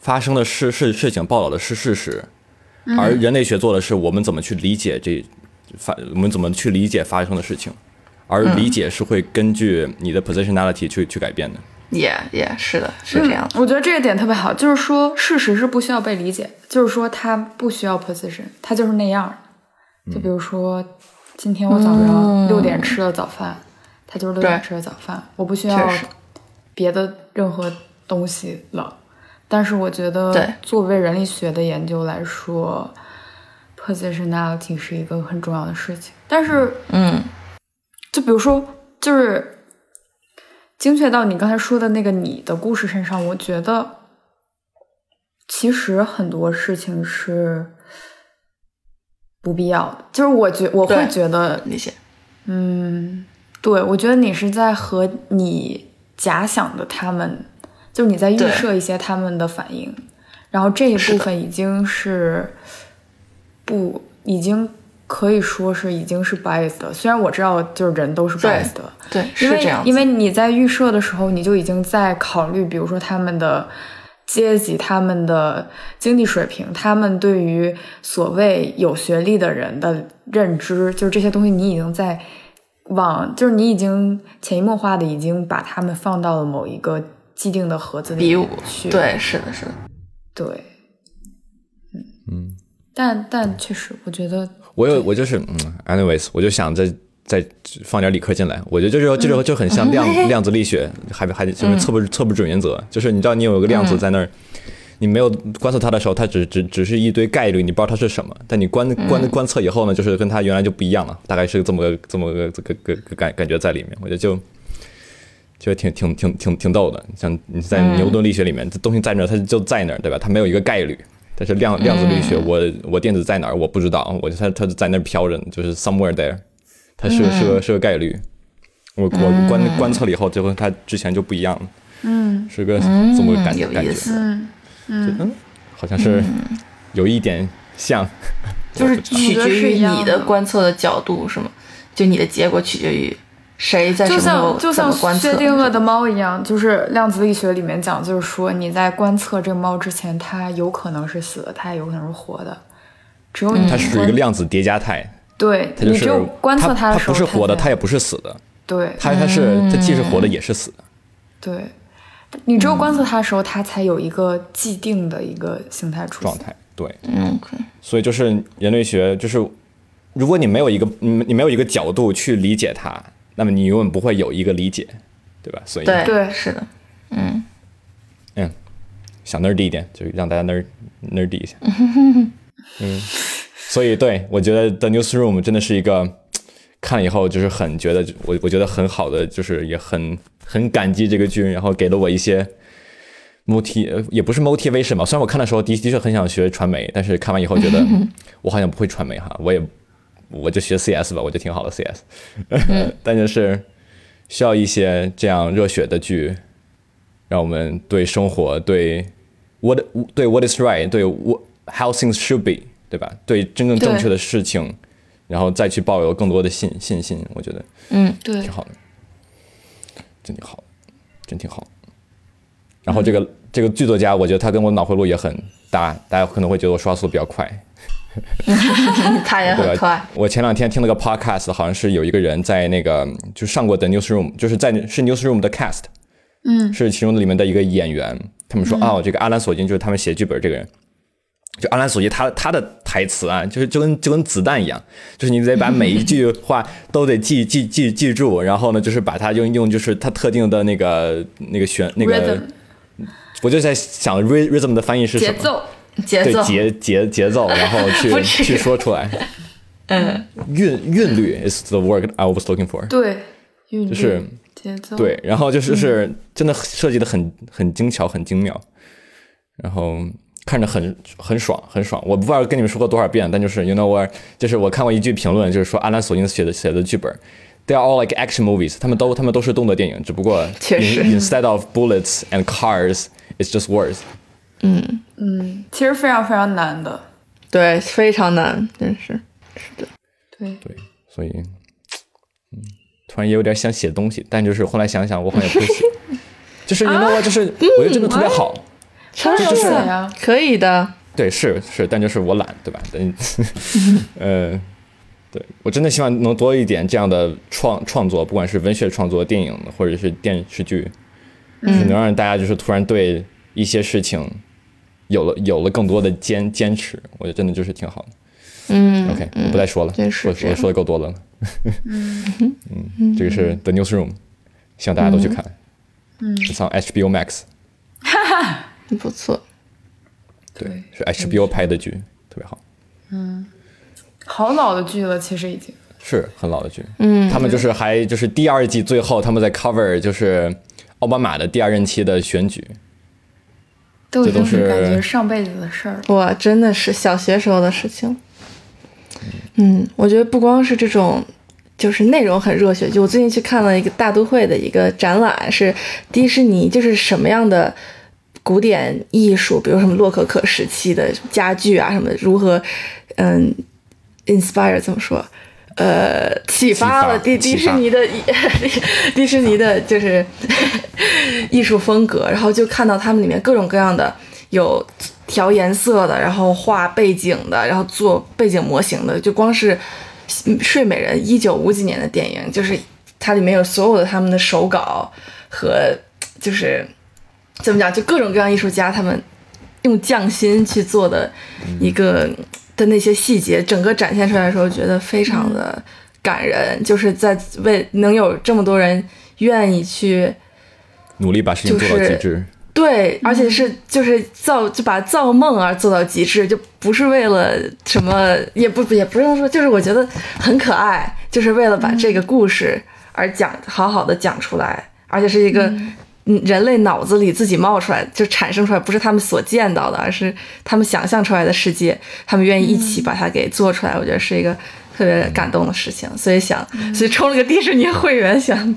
发生的事事事情，报道的是事实，而人类学做的是我们怎么去理解这发我们怎么去理解发生的事情，而理解是会根据你的 positionality 去去改变的。也也是的，是这样。我觉得这个点特别好，就是说事实是不需要被理解，就是说它不需要 position，它就是那样。就比如说，今天我早上六点吃了早饭，它就是六点吃的早饭，我不需要别的任何东西了。但是我觉得，作为人类学的研究来说，positionality 是一个很重要的事情。但是，嗯，就比如说，就是。精确到你刚才说的那个你的故事身上，我觉得其实很多事情是不必要的。就是我觉我会觉得那些，嗯，对，我觉得你是在和你假想的他们，就是你在预设一些他们的反应，然后这一部分已经是不已经。可以说是已经是 biased 的，虽然我知道就是人都是 biased 的，对，因为这样，因为你在预设的时候，你就已经在考虑，比如说他们的阶级、他们的经济水平、他们对于所谓有学历的人的认知，就是这些东西，你已经在往，就是你已经潜移默化的已经把他们放到了某一个既定的盒子里去，对，是的，是的，对，嗯嗯，但但确实，我觉得。我有我就是嗯，anyways，我就想再再放点理科进来。我觉得这就是这种就很像量量子力学，还还就是测不测不准原则。就是你知道你有一个量子在那儿，你没有观测它的时候，它只只只是一堆概率，你不知道它是什么。但你观观观测以后呢，就是跟它原来就不一样了，大概是这么个这么个这个个个感感觉在里面。我觉得就就挺挺挺挺挺逗的。像你在牛顿力学里面，这东西在那儿，它就在那儿，对吧？它没有一个概率。但是量量子力学，我我电子在哪儿我不知道，我它它在那儿飘着，就是 somewhere there，它是个是个是个概率，我我观观测了以后，就和它之前就不一样了，嗯，是个这么个感觉感觉，嗯嗯，好像是有一点像，就是取决于你的。观测的角度是吗？就你的结果取决于。谁在就像就像薛定谔的猫一样，就是量子力学里面讲，就是说你在观测这个猫之前，它有可能是死的，它也有可能是活的。只有你它是属于一个量子叠加态，对，你只有观测它的时候，它不是活的，它也不是死的，对，它它是它既是活的也是死的，对，你只有观测它的时候，它才有一个既定的一个形态出现状态，对，嗯，所以就是人类学，就是如果你没有一个你你没有一个角度去理解它。那么你永远不会有一个理解，对吧？所以对。对。是的，嗯。嗯，想 nerdy 一点，就让大家 ner nerdy 一下，[LAUGHS] 嗯，所以对我觉得 The Newsroom 真的是一个看了以后就是很觉得我我觉得很好的，就是也很很感激这个剧，然后给了我一些 motiv 也不是 motivation 吧，虽然我看的时候的的确很想学传媒，但是看完以后觉得 [LAUGHS] 我好像不会传媒哈，我也。我就学 CS 吧，我觉得挺好的 CS，[LAUGHS] 但就是需要一些这样热血的剧，让我们对生活、对 what 对 what is right、对 what how things should be，对吧？对真正正确的事情，然后再去抱有更多的信信心，我觉得，嗯，对，挺好的，真挺好，真挺好。然后这个这个剧作家，我觉得他跟我脑回路也很搭，大家可能会觉得我刷速比较快。[LAUGHS] 他也很可爱。我前两天听了个 podcast，好像是有一个人在那个就上过的 newsroom，就是在是 newsroom 的 cast，嗯，是其中的里面的一个演员。他们说，哦，这个阿兰索金就是他们写剧本这个人。就阿兰索金他他的台词啊，就是就跟就跟子弹一样，就是你得把每一句话都得记记记记住，然后呢，就是把它用用就是它特定的那个那个旋那个我就在想 rhy- rhythm 的翻译是什么？节奏，对节奏，节节节奏，[LAUGHS] 然后去去说出来。[LAUGHS] 嗯，韵韵律 is the word I was looking for。对，韵律就是节奏，对，然后就是是真的设计的很很精巧，很精妙，然后看着很很爽，很爽。我不知道跟你们说过多少遍，但就是 you know what，就是我看过一句评论，就是说阿兰索金写的写的剧本。They are all like action movies，他们都他们都是动作电影，只不过 instead of bullets and cars, it's just words。其实非常非常难的，对，非常难，真是。是的。对，对，所以，嗯，突然也有点想写东西，但就是后来想想，我好像也不会写，[LAUGHS] 就是你知道吗就是我觉得这个特别好，超写就是。呀，可以的，对，是是，但就是我懒，对吧？但 [LAUGHS] 呃，对我真的希望能多一点这样的创创作，不管是文学创作、电影或者是电视剧，就是能让大家就是突然对一些事情有了有了更多的坚坚持，我觉得真的就是挺好的。嗯 OK，我不再说了，我我说的够多了。嗯，这个是 The Newsroom，希望大家都去看。嗯，上 HBO Max，哈哈 [LAUGHS] 不错。对，是 HBO 拍的剧，特别好，嗯好老的剧了，其实已经。是很老的剧。嗯，他们就是还就是第二季最后他们在 cover 就是奥巴马的第二任期的选举。都已经是感觉上辈子的事儿了。哇，真的是小学时候的事情。嗯，我觉得不光是这种，就是内容很热血。就我最近去看了一个大都会的一个展览，是迪士尼，就是什么样的古典艺术，比如什么洛可可时期的家具啊什么的，如何嗯 inspire 怎么说？呃，启发了迪迪士尼的 [LAUGHS] 迪士尼的就是艺术风格，然后就看到他们里面各种各样的有调颜色的，然后画背景的，然后做背景模型的，就光是《睡美人》一九五几年的电影，就是它里面有所有的他们的手稿和就是怎么讲，就各种各样艺术家他们用匠心去做的一个的那些细节，整个展现出来的时候，觉得非常的感人，就是在为能有这么多人愿意去。努力把事情做到极致。对，而且是就是造就把造梦而做到极致，就不是为了什么，也不也不用说，就是我觉得很可爱，就是为了把这个故事而讲好好的讲出来，而且是一个嗯人类脑子里自己冒出来就产生出来，不是他们所见到的，而是他们想象出来的世界，他们愿意一起把它给做出来，我觉得是一个。特别感动的事情，所以想，所以充了个迪士尼会员，想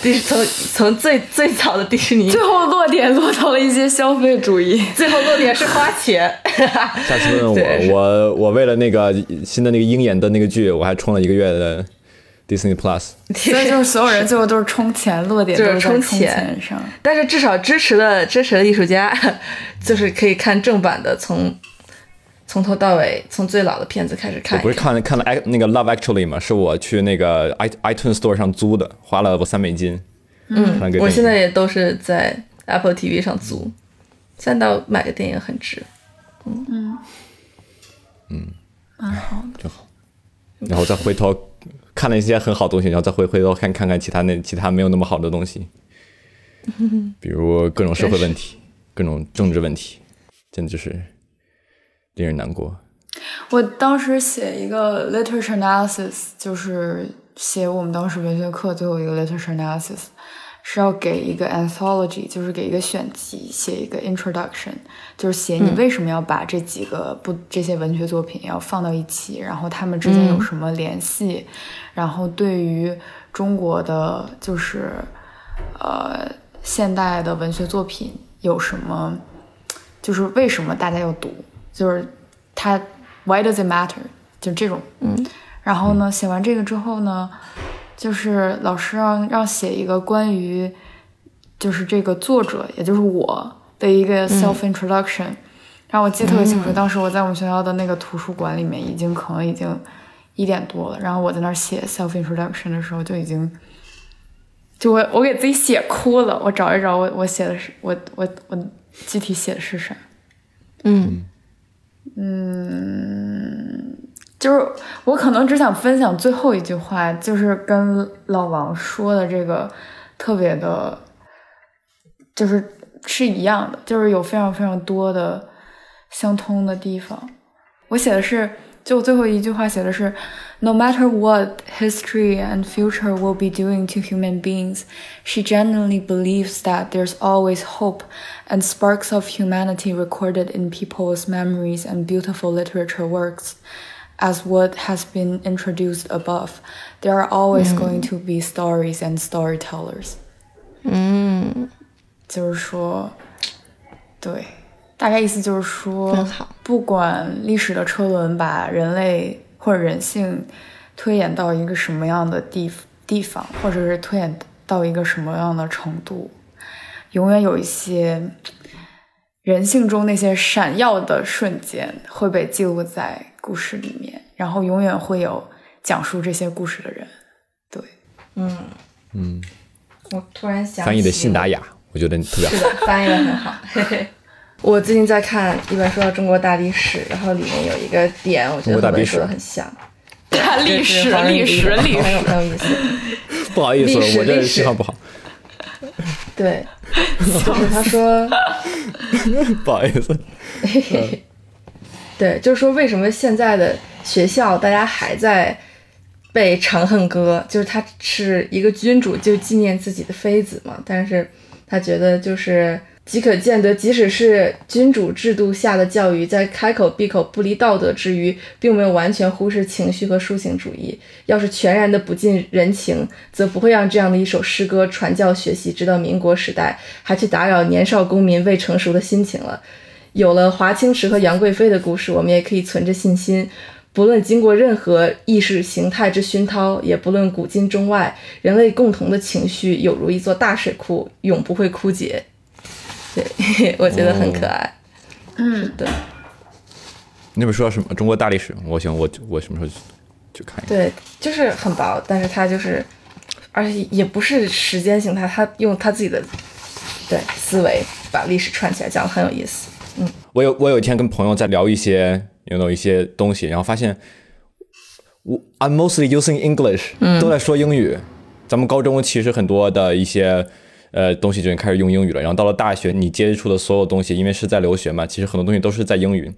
迪从从最最早的迪士尼 [LAUGHS] 最后落点落到了一些消费主义。最后落点是花钱。[LAUGHS] 下次问对我，我我为了那个新的那个鹰眼的那个剧，我还充了一个月的 Disney Plus。[LAUGHS] 所以就是所有人最后都是充钱，落点都就是充充钱钱上。但是至少支持了支持了艺术家，[LAUGHS] 就是可以看正版的，从从头到尾，从最老的片子开始看我不是看了看。看看了那个 Love Actually 嘛，是我去那个 i iTunes Store 上租的，花了我三美金。嗯我现在也都是在 Apple TV 上租，三到买个电影很值。嗯嗯嗯，蛮好的，就好然后再回头看了一些很好的东西，然后再回回头看看看其他那其他没有那么好的东西，[LAUGHS] 比如各种社会问题、各种政治问题，真的就是令人难过。我当时写一个 literature analysis，就是写我们当时文学课最后一个 literature analysis，是要给一个 anthology，就是给一个选集写一个 introduction，就是写你为什么要把这几个不这些文学作品要放到一起，然后他们之间有什么联系，然后对于中国的就是呃现代的文学作品有什么，就是为什么大家要读，就是它 why does it matter？就这种，嗯，然后呢，写完这个之后呢，就是老师让让写一个关于就是这个作者，也就是我的一个 self introduction，、然后我记得特别清楚，当时我在我们学校的那个图书馆里面，已经可能已经一点多了。然后我在那儿写 self introduction 的时候，就已经就我我给自己写哭了。我找一找我我写的是我我我具体写的是啥？嗯嗯，就是我可能只想分享最后一句话，就是跟老王说的这个特别的，就是是一样的，就是有非常非常多的相通的地方。我写的是，就最后一句话写的是，No matter what history and future will be doing to human beings, she genuinely believes that there's always hope and sparks of humanity recorded in people's memories and beautiful literature works. As what has been introduced above, there are always going to be stories and storytellers. 嗯，就是说，对，大概意思就是说不管历史的车轮把人类或者人性推演到一个什么样的地地方，或者是推演到一个什么样的程度，永远有一些人性中那些闪耀的瞬间会被记录在故事里面，然后永远会有讲述这些故事的人。对，嗯嗯，我突然想翻译的信达雅，我觉得特别好是。的，翻译的很好。嘿嘿。我最近在看一本书叫《中国大历史》，然后里面有一个点，我觉得和文中国大历史说的很像。大历史历史，历很有史。很有意思。[LAUGHS] 不好意思，我这信号不好，对，[LAUGHS] 就是他说，[LAUGHS] 不好意思。对，就是说为什么现在的学校大家还在背《长恨歌》，就是他是一个君主，就纪念自己的妃子嘛，但是他觉得就是即可见得，即使是君主制度下的教育，在开口闭口不离道德之余，并没有完全忽视情绪和抒情主义。要是全然的不近人情，则不会让这样的一首诗歌传教学习，直到民国时代，还去打扰年少公民未成熟的心情了。有了华清池和杨贵妃的故事，我们也可以存着信心，不论经过任何意识形态之熏陶，也不论古今中外，人类共同的情绪有如一座大水库，永不会枯竭。[LAUGHS] 对，我觉得很可爱。嗯，对那本书叫什么？中国大历史。我行，我我什么时候去去看一看？对，就是很薄，但是它就是，而且也不是时间形态，他用他自己的对思维把历史串起来，讲的很有意思。我有我有一天跟朋友在聊一些有那种一些东西，然后发现我 I'm mostly using English，、都在说英语。咱们高中其实很多的一些呃东西就已经开始用英语了，然后到了大学，你接触的所有东西，因为是在留学嘛，其实很多东西都是在英语，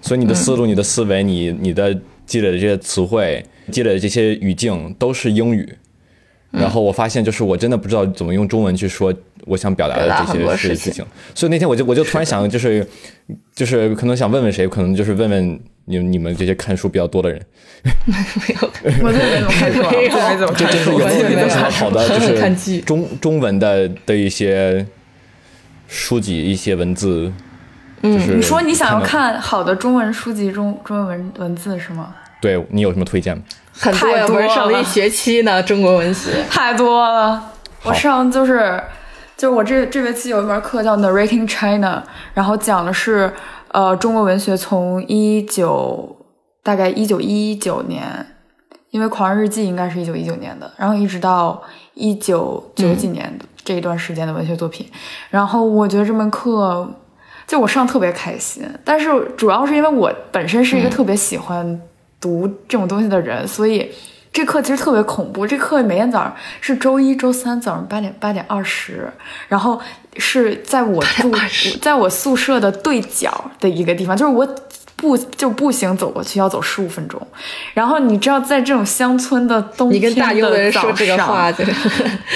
所以你的思路、你的思维、你你的积累的这些词汇、积累的这些语境都是英语。然后我发现，就是我真的不知道怎么用中文去说我想表达的这些事情事事情，所以那天我就我就突然想，就是就是可能想问问谁，可能就是问问你你们这些看书比较多的人，没有，我最近没怎么看书啊，我最近没怎么看书就就是有。没有什么好的，就是中中文的的一些书籍、一些文字，就是你说你想要到看好的中文书籍、中中文文文字是吗？对你有什么推荐吗？很多呀，太多我上了了一学期呢，[LAUGHS] 中国文学。太多了。我上就是就是我这这学期有一门课叫 Narrating China，然后讲的是呃中国文学从一九大概一九一九年，因为《狂人日记》应该是一九一九年的，然后一直到一九九几年的这一段时间的文学作品。然后我觉得这门课就我上特别开心，但是主要是因为我本身是一个特别喜欢读这种东西的人，所以这课其实特别恐怖。这课每天早上是周一、周三早上八点八点二十，然后是在我住在我宿舍的对角的一个地方，就是我。步就步行走过去要走十五分钟，然后你知道在这种乡村的冬你天跟大优的人早说这个上话，就是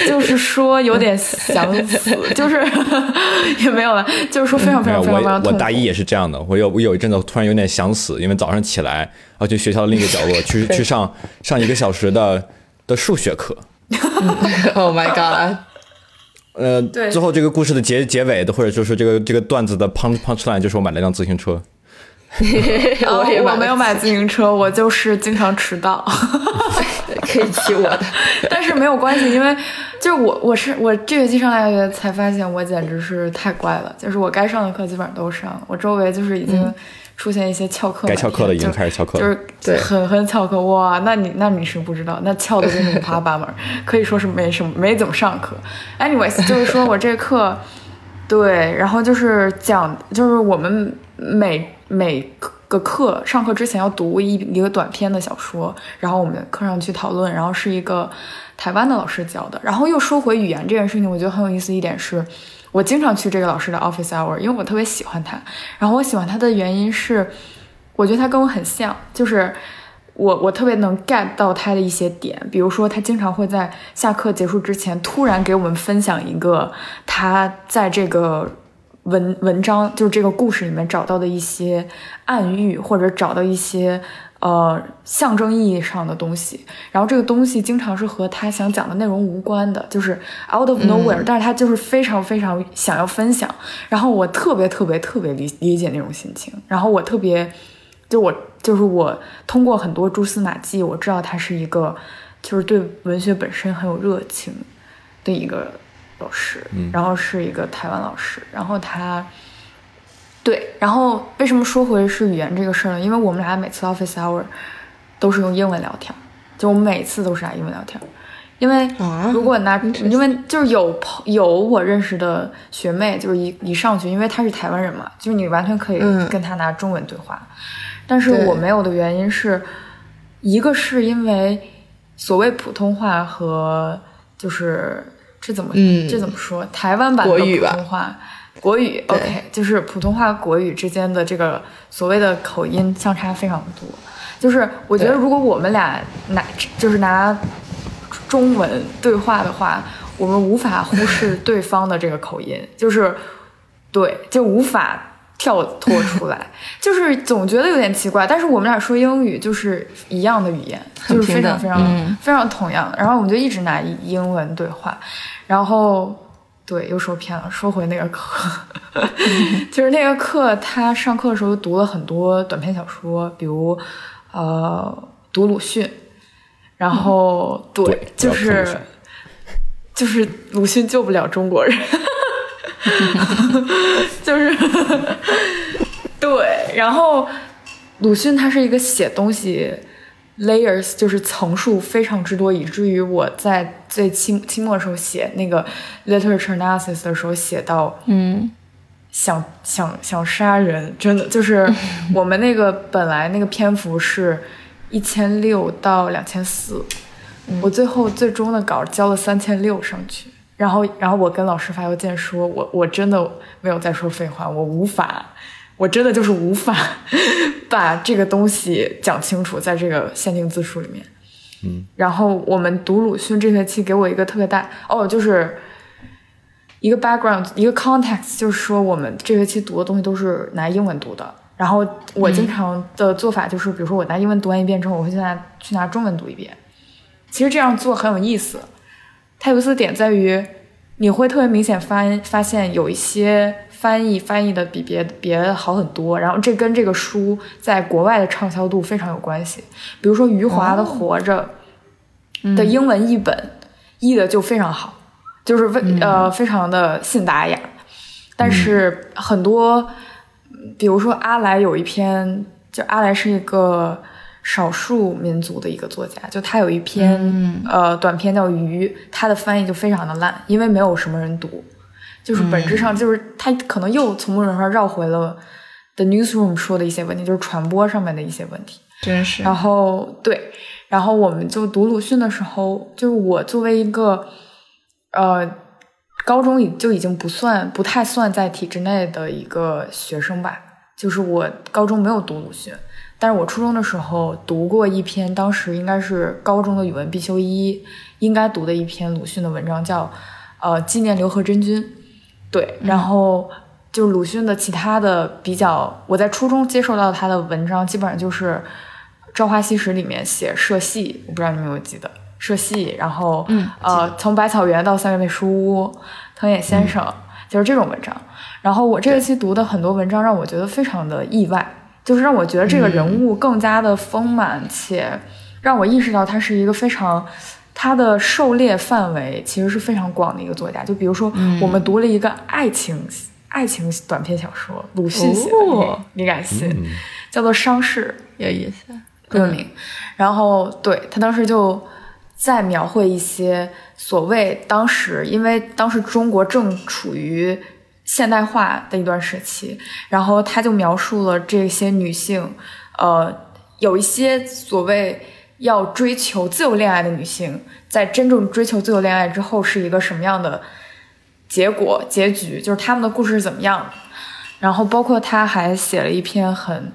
就是说有点想死，就是 [LAUGHS] 也没有了，就是说非常非，常非常非常痛苦。我我大一也是这样的，我有我有一阵子突然有点想死，因为早上起来，然后去学校的另一个角落去 [LAUGHS] 去上上一个小时的的数学课。[LAUGHS] Oh my God，呃，对最后这个故事的结结尾的，或者就是这个这个段子的 punch punch line，就是我买了辆自行车。[LAUGHS] 我也我没有买自行车，我就是经常迟到，[LAUGHS] 可以骑我的。[LAUGHS] 但是没有关系，因为就是我我是我这学期上大学才发现我简直是太乖了，就是我该上的课基本上都上，我周围就是已经出现一些翘课，该翘课的已经开始翘课，就是对很很翘课哇！那你那你是不知道，那翘的真是五花八门，可以说是没什么没怎么上课。anyways，就是说我这课。对，然后就是讲，就是我们每每个课上课之前要读一一个短篇的小说，然后我们课上去讨论，然后是一个台湾的老师教的。然后又说回语言这件事情，我觉得很有意思一点是，我经常去这个老师的 office hour，因为我特别喜欢他。然后我喜欢他的原因是，我觉得他跟我很像，就是。我我特别能 get 到他的一些点，比如说他经常会在下课结束之前突然给我们分享一个他在这个文文章就是这个故事里面找到的一些暗喻，或者找到一些呃象征意义上的东西。然后这个东西经常是和他想讲的内容无关的，就是 out of nowhere，但是他就是非常非常想要分享。然后我特别特别特别理理解那种心情，然后我特别。就我就是我，通过很多蛛丝马迹，我知道他是一个，就是对文学本身很有热情的一个老师，然后是一个台湾老师，然后他，对，然后为什么说回是语言这个事儿呢？因为我们俩每次 office hour 都是用英文聊天，就我们每次都是拿英文聊天，因为如果拿，因为就是有朋有我认识的学妹，就是一一上去，因为她是台湾人嘛，就是你完全可以跟她拿中文对话。但是我没有的原因是，一个是因为所谓普通话和就是这怎么这怎么说？台湾版的普通话国语，OK，就是普通话国语之间的这个所谓的口音相差非常多。就是我觉得如果我们俩拿就是拿中文对话的话，我们无法忽视对方的这个口音，就是对，就无法。跳脱出来，[LAUGHS] 就是总觉得有点奇怪。但是我们俩说英语就是一样的语言，就是非常非常非常同样。然后我们就一直拿英文对话。然后对，又说偏了。说回那个课，[LAUGHS] 就是那个课，他上课的时候读了很多短篇小说，比如呃读鲁迅。然后对，就是就是鲁迅救不了中国人。[LAUGHS] 就是对，然后鲁迅他是一个写东西 layers 就是层数非常之多，以至于我在最期期末的时候写那个 literature analysis 的时候写到，嗯，想想想杀人，真的就是我们那个本来那个篇幅是一千六到两千四，我最后最终的稿交了三千六上去。然后，然后我跟老师发邮件说，我我真的没有在说废话，我无法，我真的就是无法 [LAUGHS] 把这个东西讲清楚，在这个限定字数里面。嗯。然后我们读鲁迅这学期给我一个特别大哦，就是一个 background，一个 context，就是说我们这学期读的东西都是拿英文读的。然后我经常的做法就是，比如说我拿英文读完一遍之后，我会去拿去拿中文读一遍。其实这样做很有意思。它有意思的点在于，你会特别明显发发现有一些翻译翻译的比别别的好很多，然后这跟这个书在国外的畅销度非常有关系。比如说余华的《活着》的英文译本译的就非常好，就是为呃非常的信达雅。但是很多，比如说阿来有一篇，就阿来是一个。少数民族的一个作家，就他有一篇呃短篇叫《鱼》，他的翻译就非常的烂，因为没有什么人读，就是本质上就是他可能又从某种上绕回了 The Newsroom 说的一些问题，就是传播上面的一些问题。真是。然后对，然后我们就读鲁迅的时候，就是我作为一个呃高中已就已经不算不太算在体制内的一个学生吧，就是我高中没有读鲁迅。但是我初中的时候读过一篇，当时应该是高中的语文必修一应该读的一篇鲁迅的文章，叫呃纪念刘和珍君。对，然后就鲁迅的其他的比较，我在初中接受到他的文章，基本上就是《朝花夕拾》里面写社戏，我不知道你们有没有记得社戏，然后呃从百草园到三月内书屋，藤野先生就是这种文章。然后我这学期读的很多文章让我觉得非常的意外。就是让我觉得这个人物更加的丰满，且让我意识到他是一个非常。他的狩猎范围其实是非常广的一个作家，就比如说，我们读了一个爱情爱情短篇小说，鲁迅写的，哦你敢信？叫做《伤逝有意思。》歌名。然后，对他当时就在描绘一些所谓当时，因为当时中国正处于现代化的一段时期，然后他就描述了这些女性，呃，有一些所谓。要追求自由恋爱的女性，在真正追求自由恋爱之后，是一个什么样的结果、结局？就是他们的故事是怎么样的？然后，包括他还写了一篇很，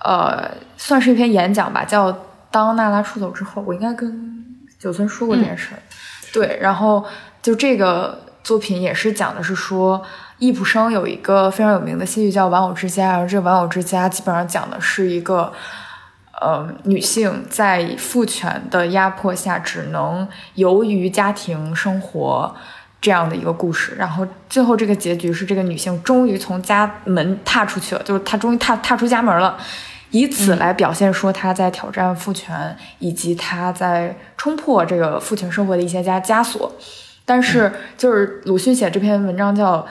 呃，算是一篇演讲吧，叫《当娜拉出走之后》。我应该跟九村说过这件事儿。对，然后就这个作品也是讲的是说，易卜生有一个非常有名的戏剧叫《玩偶之家》，而这个《玩偶之家》基本上讲的是一个。呃，女性在父权的压迫下，只能由于家庭生活这样的一个故事。然后最后这个结局是，这个女性终于从家门踏出去了，就是她终于踏踏出家门了，以此来表现说她在挑战父权，以及她在冲破这个父权生活的一些枷枷锁。但是，就是鲁迅写这篇文章叫。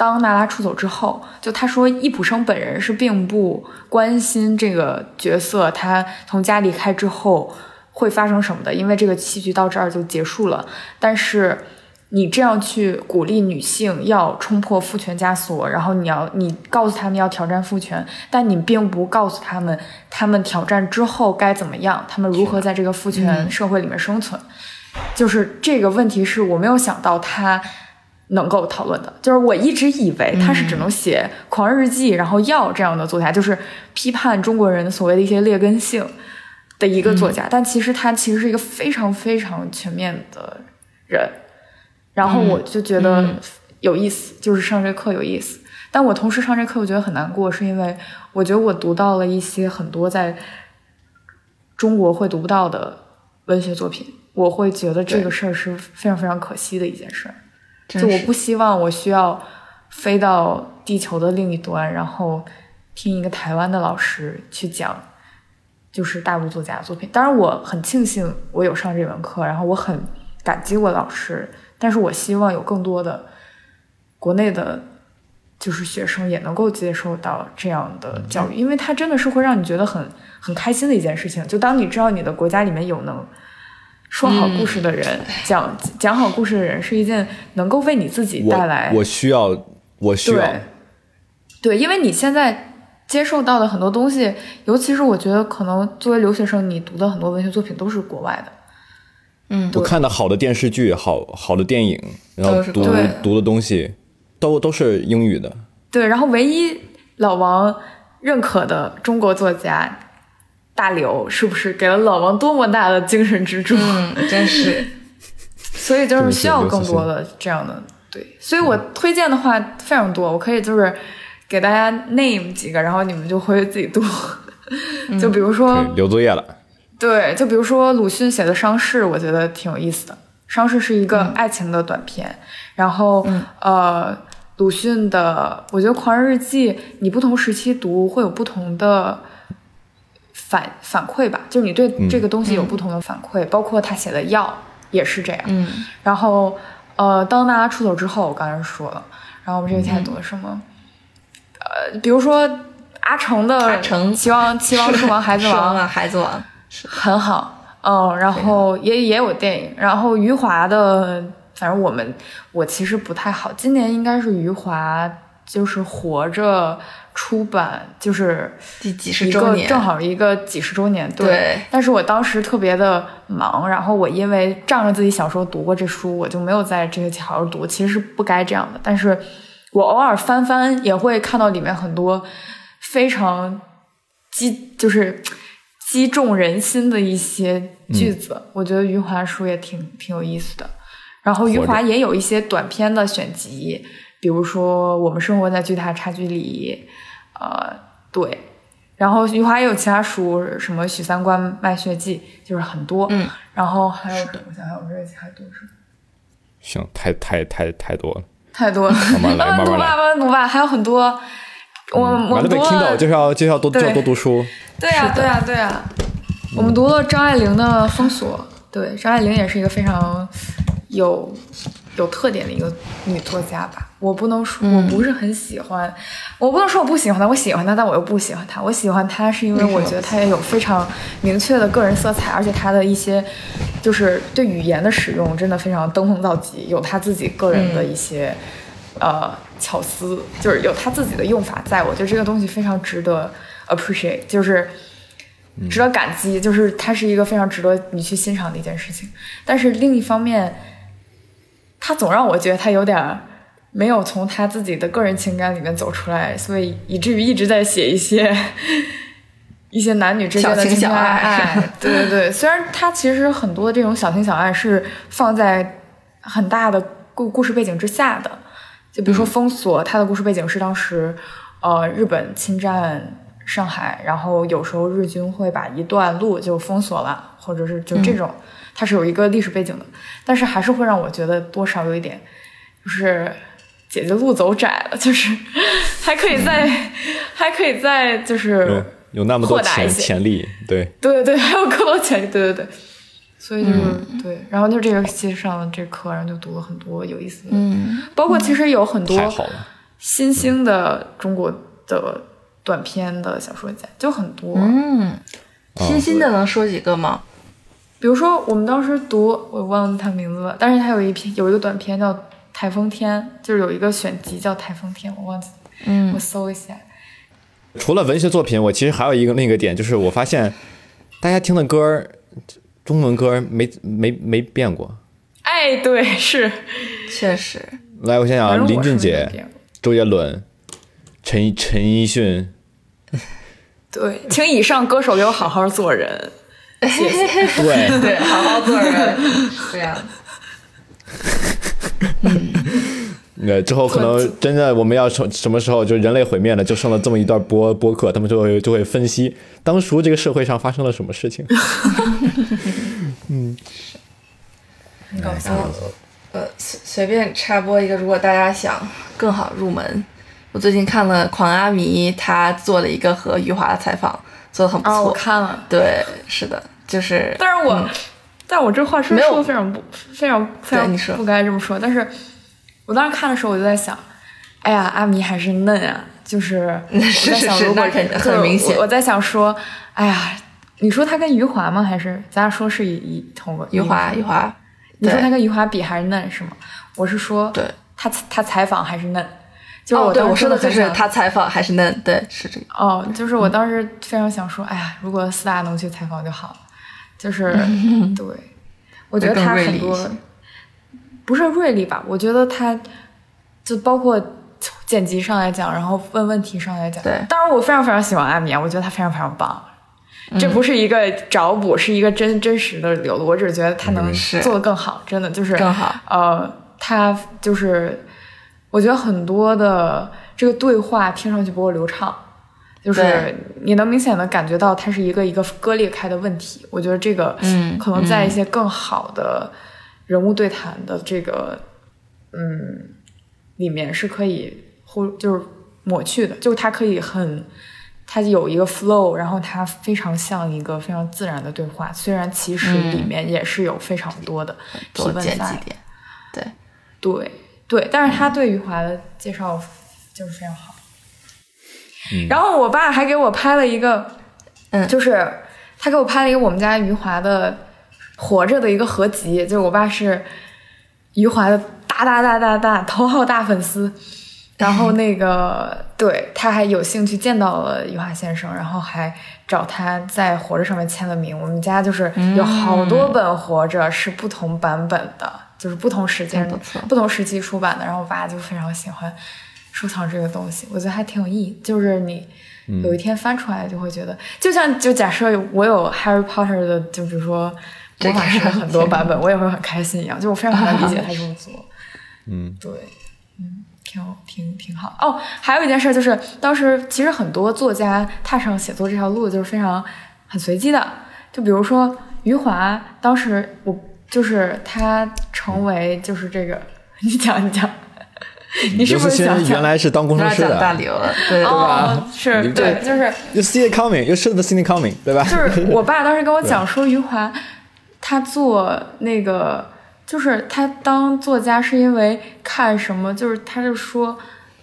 当娜拉出走之后，就他说，易卜生本人是并不关心这个角色，他从家离开之后会发生什么的，因为这个戏剧到这儿就结束了。但是你这样去鼓励女性要冲破父权枷锁，然后你要你告诉他们要挑战父权，但你并不告诉他们，他们挑战之后该怎么样，他们如何在这个父权社会里面生存，就是这个问题是我没有想到他。能够讨论的，就是我一直以为他是只能写《狂日记》，然后要这样的作家，就是批判中国人所谓的一些劣根性的一个作家。但其实他其实是一个非常非常全面的人。然后我就觉得有意思，就是上这课有意思。但我同时上这课，我觉得很难过，是因为我觉得我读到了一些很多在中国会读不到的文学作品，我会觉得这个事儿是非常非常可惜的一件事儿。就我不希望我需要飞到地球的另一端，然后听一个台湾的老师去讲，就是大陆作家的作品。当然，我很庆幸我有上这门课，然后我很感激我老师。但是我希望有更多的国内的，就是学生也能够接受到这样的教育，因为它真的是会让你觉得很很开心的一件事情。就当你知道你的国家里面有能。说好故事的人，讲讲好故事的人，是一件能够为你自己带来。我需要，我需要。对，因为你现在接受到的很多东西，尤其是我觉得，可能作为留学生，你读的很多文学作品都是国外的。嗯，我看的好的电视剧、好好的电影，然后读读的东西，都都是英语的。对，然后唯一老王认可的中国作家。大刘是不是给了老王多么大的精神支柱？嗯，真是。[LAUGHS] 所以就是需要更多的这样的对，所以我推荐的话非常多，我可以就是给大家 name 几个，然后你们就回去自己读。[LAUGHS] 就比如说留作业了。对，就比如说鲁迅写的《伤逝》，我觉得挺有意思的。《伤逝》是一个爱情的短篇，然后呃，鲁迅的，我觉得《狂人日记》，你不同时期读会有不同的。反反馈吧，就是你对这个东西有不同的反馈，包括他写的药也是这样。嗯，然后呃，当大家出走之后，我刚才说了，然后我们这个天读的什么？呃，比如说阿成的阿成，棋王棋 [LAUGHS] 王书王孩子王啊，孩子王很好，嗯，然后也也有电影，然后余华的，反正我们我其实不太好，今年应该是余华就是活着。出版就是第几十周年，正好一个几十周年。对，但是我当时特别的忙，然后我因为仗着自己小时候读过这书，我就没有在这个期好好读。其实是不该这样的，但是我偶尔翻翻也会看到里面很多非常激，就是击中人心的一些句子。我觉得余华书也挺挺有意思的，然后余华也有一些短篇的选集。比如说，我们生活在巨大差距里，呃，对。然后余华也有其他书，什么《许三观卖血记》，就是很多。嗯。然后还有，我想想，我这里还读什么？行，太太太太多了。太多了。慢慢来，[LAUGHS] 慢慢来。慢慢读吧，还有很多我我们读 Kindle 就是要就是要多就要多读书。对呀、对呀、对呀、我们读了张爱玲的《封锁》，对，张爱玲也是一个非常有有特点的一个女作家吧。我不能说我不是很喜欢，我不能说我不喜欢她，我喜欢她，但我又不喜欢她。我喜欢她是因为我觉得她也有非常明确的个人色彩，而且她的一些就是对语言的使用真的非常登峰造极，有她自己个人的一些、呃巧思，就是有她自己的用法在。我觉得这个东西非常值得 appreciate，就是。值得感激，就是它是一个非常值得你去欣赏的一件事情。但是另一方面，他总让我觉得他有点儿没有从他自己的个人情感里面走出来，所以以至于一直在写一些 [LAUGHS] 一些男女之间的小情小爱爱。对对对，虽然他其实很多这种小情小爱是放在很大的故故事背景之下的，就比如说《封锁》，他的故事背景是当时呃日本侵占上海，然后有时候日军会把一段路就封锁了，或者是就这种，它是有一个历史背景的，但是还是会让我觉得多少有一点，就是姐姐路走窄了，就是还可以再、[LAUGHS] 还可以再就是有有那么多潜扩大一些潜力，对，对对对，还有更多潜力，对对对。所以就是、对，然后就这个其实上了这课，然后就读了很多有意思的，嗯，包括其实有很多。新兴的中国的短篇的小说家，就很多。嗯，新兴的能说几个吗？比如说我们当时读，我忘记他名字了，但是他有一篇有一个短篇叫《台风天》，就是有一个选集叫《台风天》，我忘记，嗯我搜一下。除了文学作品，我其实还有一个另一个点，就是我发现大家听的歌儿，中文歌儿没没没变过。哎，对，是。确实，来，我想想林俊杰、周杰伦、陈陈奕迅，对，请以上歌手给我好好做人。谢谢。[LAUGHS] 对，对，好好做人，[LAUGHS] 这样。呃，之后可能真的我们要什什么时候就人类毁灭了，就剩了这么一段播播客，他们就会就会分析当初这个社会上发生了什么事情。[LAUGHS] 很搞笑。呃，随随便插播一个，如果大家想更好入门，我最近看了狂阿弥，他做了一个和余华的采访，做的很不啊，错。我看了，对，是的，就是，但是我，但我这话是说的非常不非常非常不该这么说。但是我当时看的时候，我就在想，哎呀，阿米还是嫩啊，就是 [LAUGHS] 我是在想，是如果那肯就是很明显我我在想说，哎呀，你说他跟余华吗？还是咱俩说是一一同个余华，余。华，你说他跟余华比还是嫩是吗？我是说，对，他他采访还是嫩，就是哦，对，我说的就是他采访还是嫩，对，是这个。哦，就是我当时非常想说，哎呀，如果四大能去采访就好了。就是，[LAUGHS] 对，我觉得他很多不是锐利吧？我觉得他就包括剪辑上来讲，然后问问题上来讲，对当然我非常非常喜欢阿米啊，我觉得他非常非常棒。[LAUGHS] 这不是一个找补，是一个真真实的流露。我只是觉得他能做得更好，真的就是更好。呃，他就是，我觉得很多的这个对话听上去不够流畅，就是你能明显的感觉到它是一个一个割裂开的问题。我觉得这个，嗯可能在一些更好的人物对谈的这个，嗯，里面是可以忽就是抹去的，就是它可以很。它有一个 flow，然后它非常像一个非常自然的对话，虽然其实里面也是有非常多的提问在对，对对，但是他对余华的介绍就是非常好。然后我爸还给我拍了一个，嗯就是他给我拍了一个我们家余华的活着的一个合集，就是我爸是余华的大大大大大头号大粉丝。然后那个，[LAUGHS] 对，他还有幸去见到了余华先生，然后还找他在《活着》上面签了名。我们家就是有好多本《活着》是不同版本的，就是不同时间不、不同时期出版的。然后我爸就非常喜欢收藏这个东西，我觉得还挺有意义。就是你有一天翻出来，就会觉得，就像就假设我有 Harry Potter 的，就比如说魔法师的 [LAUGHS] 很多版本，我也会很开心一样。就我非常能理解他这么做。[LAUGHS] 嗯，对，嗯，挺挺挺好。哦，还有一件事就是，当时其实很多作家踏上写作这条路就是非常很随机的。就比如说余华，当时我就是他成为就是这个，你 [LAUGHS] 讲你讲，[LAUGHS] 你是不是想原来是当工程师的大的刘了，对对吧？哦，是对，就是，You see it coming, you should have seen it coming，对吧？就是 [LAUGHS] 我爸当时跟我讲说，余华他做那个，就是他当作家是因为看什么，就是他就说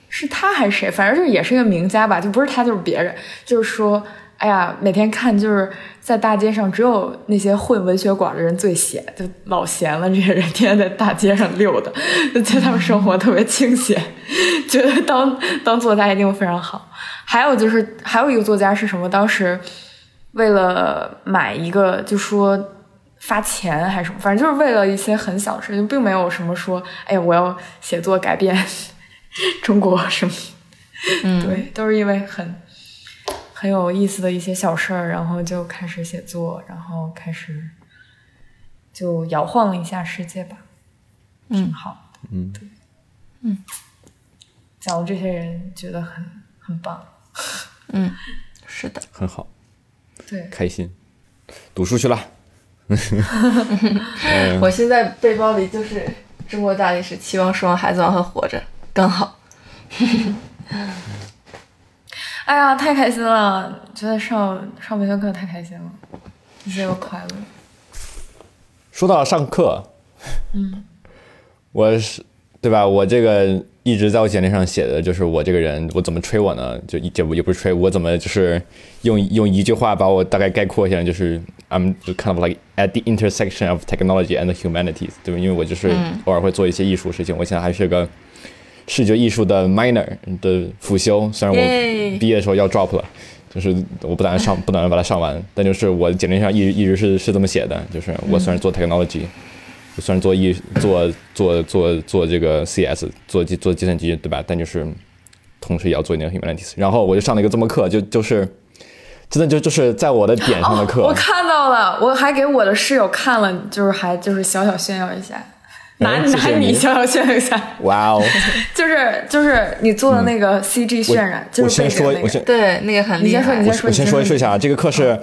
是他还是谁，反正就是也是一个名家吧，就不是他就是别人，就是说。哎呀，每天看就是在大街上，只有那些混文学馆的人最闲，就老闲了。这些人天天在大街上溜达，就觉得他们生活特别清闲，觉得当当作家一定非常好。还有就是，还有一个作家是什么？当时为了买一个，就说发钱还是什么，反正就是为了一些很小的事情，并没有什么说，哎呀，我要写作改变 [LAUGHS] 中国什么。嗯，对，都是因为很很有意思的一些小事儿，然后就开始写作，然后开始就摇晃了一下世界吧。挺好的。嗯，对，嗯，讲的这些人觉得很很棒。嗯，[LAUGHS] 是的，很好，对，开心，读书去了。[LAUGHS] [LAUGHS] 我现在背包里就是中国大历史、期望、失望、孩子王和活着，刚好。哎呀，太开心了！觉得上上文学课太开心了，一切又快乐。说到上课，嗯，我是对吧？我这个一直在我简历上写的就是我这个人，我怎么吹我呢？就一也不也不是吹，我怎么就是用用一句话把我大概概括一下，就是 I'm kind of like at the intersection of technology and humanities，对吧？因为我就是偶尔会做一些艺术事情，我现在还是个视觉艺术的 minor 的辅修，虽然我毕业的时候要 drop 了。就是我不打算上，[LAUGHS] 不打算把它上完，但就是我简历上一一直是是这么写的，就是我虽然做 technology，、我虽然做艺做做做做这个 CS 做计做计算机对吧？但就是同时也要做一点 humanities。然后我就上了一个这么课，就就是真的就就是在我的点上的课，哦我看到了，我还给我的室友看了，就是还就是小小炫耀一下，拿拿你你。小小炫一下，哇哦！[LAUGHS] 就是就是你做的那个 CG 渲染，就我先说，我先对，那个很厉害。你先说，你先说，我先说一下。啊，这个课是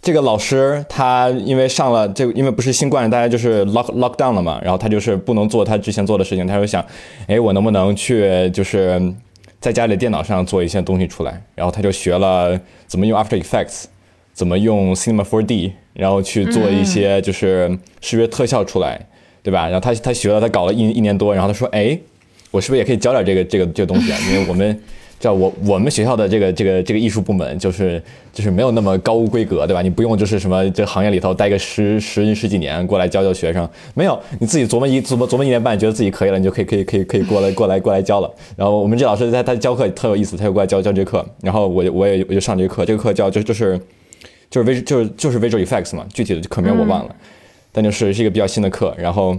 这个老师他因为上了这，因为不是新冠，大家就是 lock lock down 了嘛，然后他就是不能做他之前做的事情，他就想，哎，我能不能去就是在家里电脑上做一些东西出来，然后他就学了怎么用 After Effects，怎么用 Cinema 4D，然后去做一些就是视觉特效出来，对吧？然后他他学了，他搞了一一年多，然后他说，哎，我是不是也可以教点这个这个这个东西啊？因为我们叫我我们学校的这个这个这个艺术部门就是就是没有那么高规格，对吧？你不用就是什么这行业里头待个十十十几年过来教教学生，没有，你自己琢磨一琢磨琢磨一年半，觉得自己可以了，你就可以可以可以可以过来过来过来教了。然后我们这老师他他教课特有意思，他就过来教教这课，然后我我也我就上这课，这个课叫就就是就是 V 就是就是 visual effects 嘛，具体的课名我忘了，但就是是一个比较新的课，然后。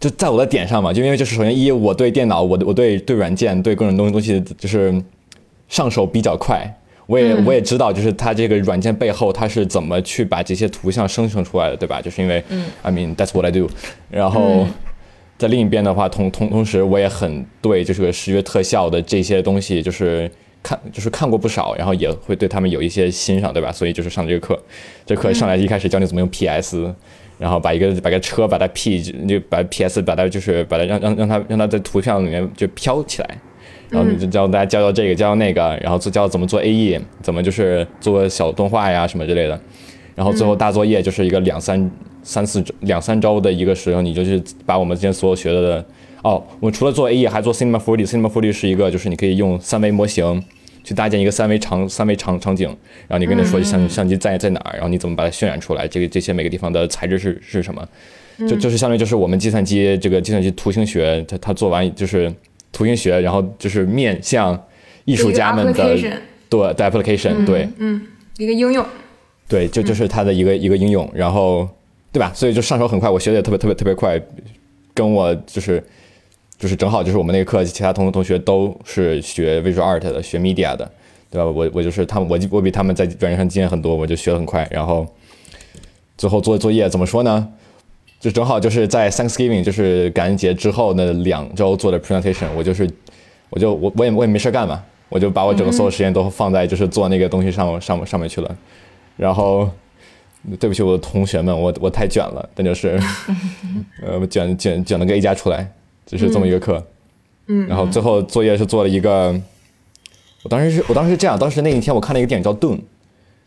就在我的点上嘛，就因为就是首先一，我对电脑，我我对对软件，对各种东西东西就是上手比较快，我也、我也知道，就是它这个软件背后它是怎么去把这些图像生成出来的，对吧？就是因为、i mean that's what I do。然后、在另一边的话，同同同时我也很对就是个视觉特效的这些东西，就是看就是看过不少，然后也会对他们有一些欣赏，对吧？所以就是上这个课，这课上来一开始教你怎么用 PS。然后把一个把个车把它 P 就把 PS 把它就是把它让让让它让它在图像里面就飘起来，然后你就教大家教教这个教教那个，然后就教怎么做 AE，怎么就是做小动画呀什么之类的，然后最后大作业就是一个两三三四两三周的一个时候，你就是把我们之前所有学的的哦，我们除了做 AE 还做 Cinema 4D，Cinema 4D 是一个就是你可以用三维模型。去搭建一个三维场三维场场景，然后你跟他说相相机在在哪儿，然后你怎么把它渲染出来，这个这些每个地方的材质是是什么，就就是相当于就是我们计算机这个计算机图形学，它它做完就是图形学，然后就是面向艺术家们的对的 application 对。嗯，一个应用，对，就就是它的一个一个应用，然后对吧？所以就上手很快，我学的也特别特别特别快，跟我就是就是正好就是我们那个课，其他同同学都是学 visual art 的，学 media 的，对吧？我我就是他们，我我比他们在软件上经验很多，我就学很快，然后最后做作业怎么说呢？就正好就是在 Thanksgiving 就是感恩节之后那两周做的 presentation，我就是我就我我也我也没事干嘛，我就把我整个所有时间都放在就是做那个东西上上上面去了，然后。对不起，我的同学们，我我太卷了，但就是，[LAUGHS] 呃，卷卷卷了个 A 加出来，就是这么一个课。嗯，然后最后作业是做了一个，我当时是我当时是这样，当时那一天我看了一个电影叫《Dune》，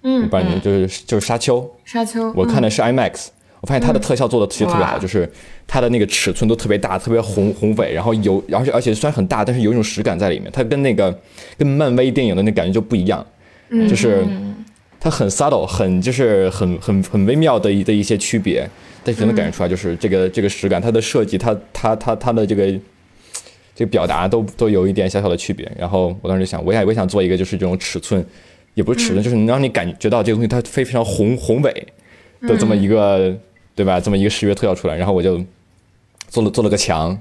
嗯我不知道你就是就是沙丘，沙丘，我看的是 IMAX，、我发现它的特效做的其实特别好，哇。就是它的那个尺寸都特别大，特别宏宏伟，然后有而且而且虽然很大，但是有一种实感在里面，它跟那个跟漫威电影的那感觉就不一样，嗯。就是它很 subtle，很就是很很很微妙的一的一些区别，但是能感觉出来就是这个这个实感，它的设计，它它它它的这个。这个表达都都有一点小小的区别，然后我当时就想，我也我也想做一个就是这种尺寸，也不是尺寸，就是能让你感觉到这个东西它非非常宏宏伟的这么一个，对吧？这么一个视觉特效出来，然后我就做了做了个墙，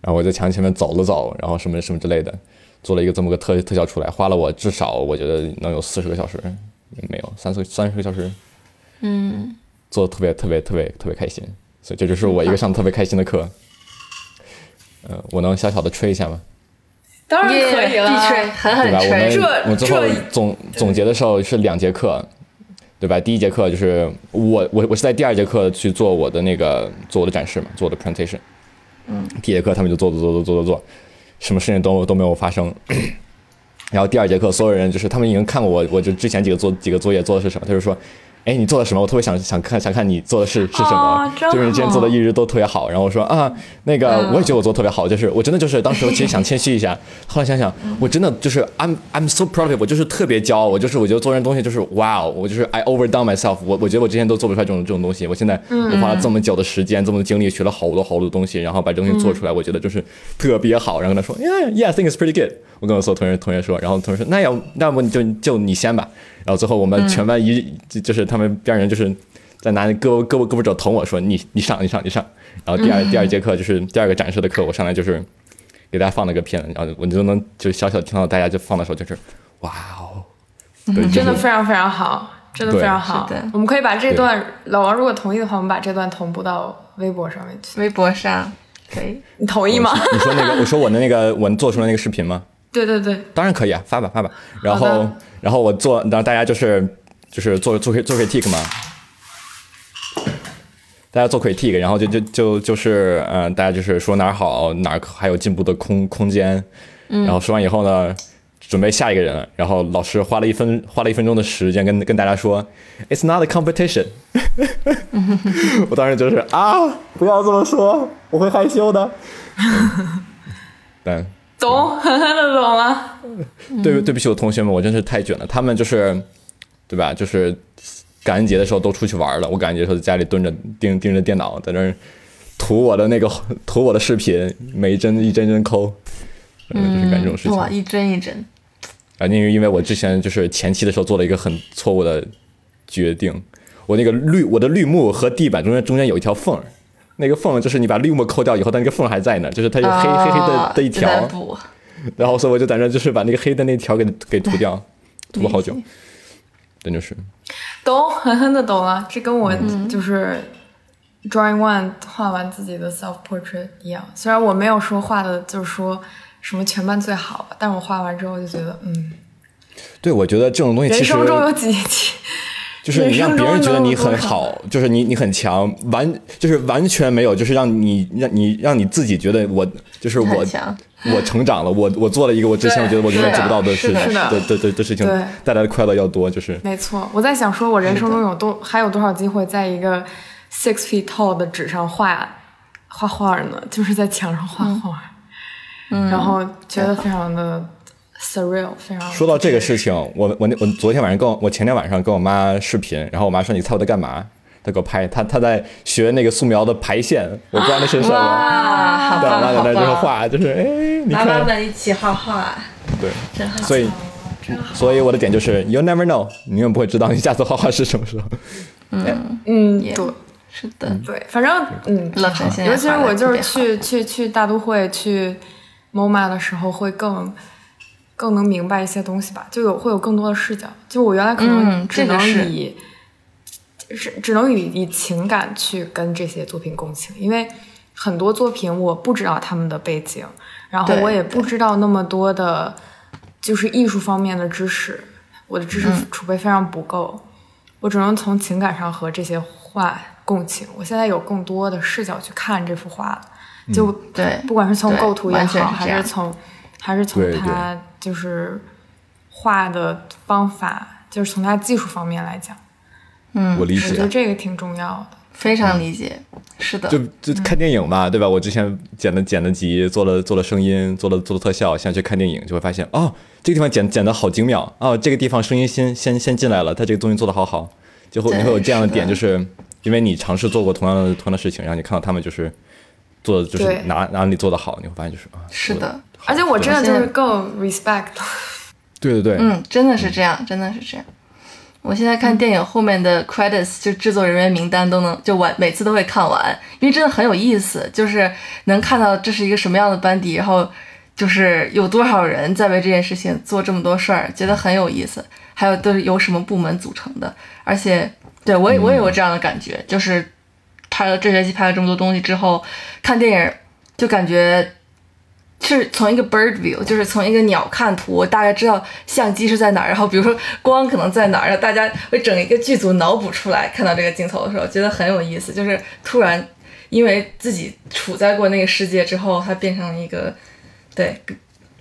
然后我在墙前面走了走，然后什么什么之类的，做了一个这么个特特效出来，花了我至少我觉得能有四十个小时，没有三四三十个小时，嗯，做的特别特别特别特别开心，所以这就是我一个上得特别开心的课。呃，我能小小的吹一下吗？当然可以必了，吹，狠？狠我们吹。这我最后总总结的时候是两节课，对吧？第一节课就是我我我是在第二节课去做我的那个做我的展示嘛，做我的 presentation。嗯。第一节课他们就做做做做做做做，什么事情都都没有发生。然后第二节课所有人就是他们已经看过我我就之前几个做几个作业做的是什么，他就说。哎，你做了什么？我特别想想看想看你做的是是什么，哦就是你之前做的一直都特别好。然后我说啊，那个嗯我也觉得我做的特别好，就是我真的就是当时我其实想谦虚一下，后来想想，我真的就是 I'm I'm so proud of it，我就是特别骄傲，我就是我觉得做这东西就是哇哦，我就是 I overdone myself，我我觉得我之前都做不出来这种这种东西，我现在我花了这么久的时间，这么多精力，学了好多好多东西，然后把这东西做出来，我觉得就是特别好。然后跟他说，Yeah yeah I think it's pretty good。我跟我所有同学同学说，然后同学说，那要那么你就就你先吧。然后最后我们全班一就就是他们边上人就是在拿胳膊胳膊胳膊肘捅我说你你上你上你上。然后第二第二节课就是第二个展示的课，我上来就是给大家放了个片，然后我就能就小小听到大家就放的时候就是哇哦，对，真的非常非常好，真的非常好。我们可以把这段老王如果同意的话，我们把这段同步到微博上面去。微博上可以。你同意吗？你说那个我说我的那个我做出来那个视频吗？对对对，当然可以啊，发吧发吧。然后然后我做，然后大家就是就是做做做 critique 嘛，大家做 critique，然后就就就就是嗯、呃大家就是说哪儿好哪儿还有进步的空空间，然后说完以后呢。准备下一个人了，然后老师花了一分花了一分钟的时间跟跟大家说，It's not a competition。[LAUGHS] 我当时就是啊，不要这么说，我会害羞的。[LAUGHS] 但懂，狠狠的懂了。[LAUGHS] 对对不起，我同学们，我真是太卷了。他们就是，对吧？就是感恩节的时候都出去玩了，我感恩节的时候在家里蹲着盯盯着电脑，在那儿涂我的那个涂我的视频，每一帧一帧帧抠，嗯，就是干这种事情。哇，一帧一帧。啊，因为因为我之前就是前期的时候做了一个很错误的决定，我那个绿我的绿幕和地板中间中间有一条缝儿，那个缝就是你把绿幕抠掉以后，但那个缝还在呢，就是它有黑、黑黑的的一条，然后所以我就在那就是把那个黑的那条给给涂掉，涂了好久，真就是。懂，狠狠的懂了。这跟我嗯。就是 drawing one 画完自己的 self portrait 一样，虽然我没有说画的就是说什么全班最好吧，但我画完之后就觉得，嗯，对，我觉得这种东西人其实生中有几期，就是你让别人觉得你很好，就是你你很强，完就是完全没有，就是让你让你让你自己觉得我就是我我成长了，我我做了一个我之前我觉得我永远做不到的事情的是的的事情，带来的快乐要多，就是没错，我在想说，我人生中有多还有多少机会在一个 six feet tall 的纸上画画画呢？就是在墙上画画，嗯，然后觉得。非常的 surreal，非常说到这个事情，我我那我昨天晚上跟我我前天晚上跟我妈视频，然后我妈说你猜我在干嘛？她给我拍，她她在学那个素描的排线，我不知道那是什么。哇，好对，妈在那就是棒！画，就是哎，你妈妈看，们一起画画，对，真好。所以所以我的点就是 you never know，你永远不会知道你下次画画是什么时候。嗯，嗯对是的，对，反正嗯，尤其是我就是去去去大都会去 MoMA 的时候，会更更能明白一些东西吧，就有会有更多的视角。就我原来可能嗯只能以、是只能以以情感去跟这些作品共情，因为很多作品我不知道他们的背景，然后我也不知道那么多的，就是艺术方面的知识，我的知识嗯储备非常不够。我只能从情感上和这些画共情。我现在有更多的视角去看这幅画了，就对不管是从构图也好，是还是从还是从对对他就是画的方法，就是从他技术方面来讲，嗯我理解我觉得。这个挺重要的。非常理解，是的，就就看电影嘛，对吧？我之前剪的剪的辑，做了做了声音，做了做了特效，现在去看电影就会发现，哦，这个地方剪剪的好精妙，哦，这个地方声音先 [LAUGHS] 先先进来了，他这个东西做的好好，就会你会有这样的点，就是因为你尝试做过同样的同样的事情，然后你看到他们就是做的就是哪哪里做的好，你会发现就是啊，是的，而且我真的就是更 respect，[LAUGHS] 对对对，嗯，真的是这样，真的是这样。我现在看电影后面的 credits，就制作人员名单都能就完，每次都会看完，因为真的很有意思，就是能看到这是一个什么样的班底，然后就是有多少人在为这件事情做这么多事儿，觉得很有意思。还有都是由什么部门组成的，而且对我也我也有这样的感觉，就是拍了这学期拍了这么多东西之后，看电影就感觉是从一个 bird view，就是从一个鸟看图，我大概知道相机是 [LAUGHS] 在哪儿，然后比如说光可能在哪儿，然后大家会整一个剧组脑补出来，看到这个镜头的时候，觉得很有意思。就是突然因为自己处在过那个世界之后，它变成了一个对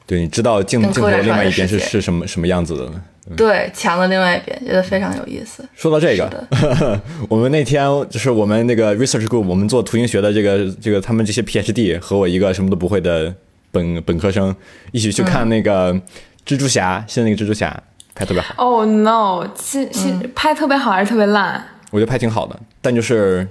对，你知道镜镜头另外一边是是什么什么样子的。对墙的另外一边，觉得非常有意思。说到这个，[LAUGHS] 我们那天就是我们那个 research group，我们做图形学的这个这个他们这些 PhD 和我一个什么都不会的本本科生一起去看那个蜘蛛侠，新的那个蜘蛛侠拍特别好，哦、no，新新拍特别好还是特别烂？我觉得拍挺好的，但就是。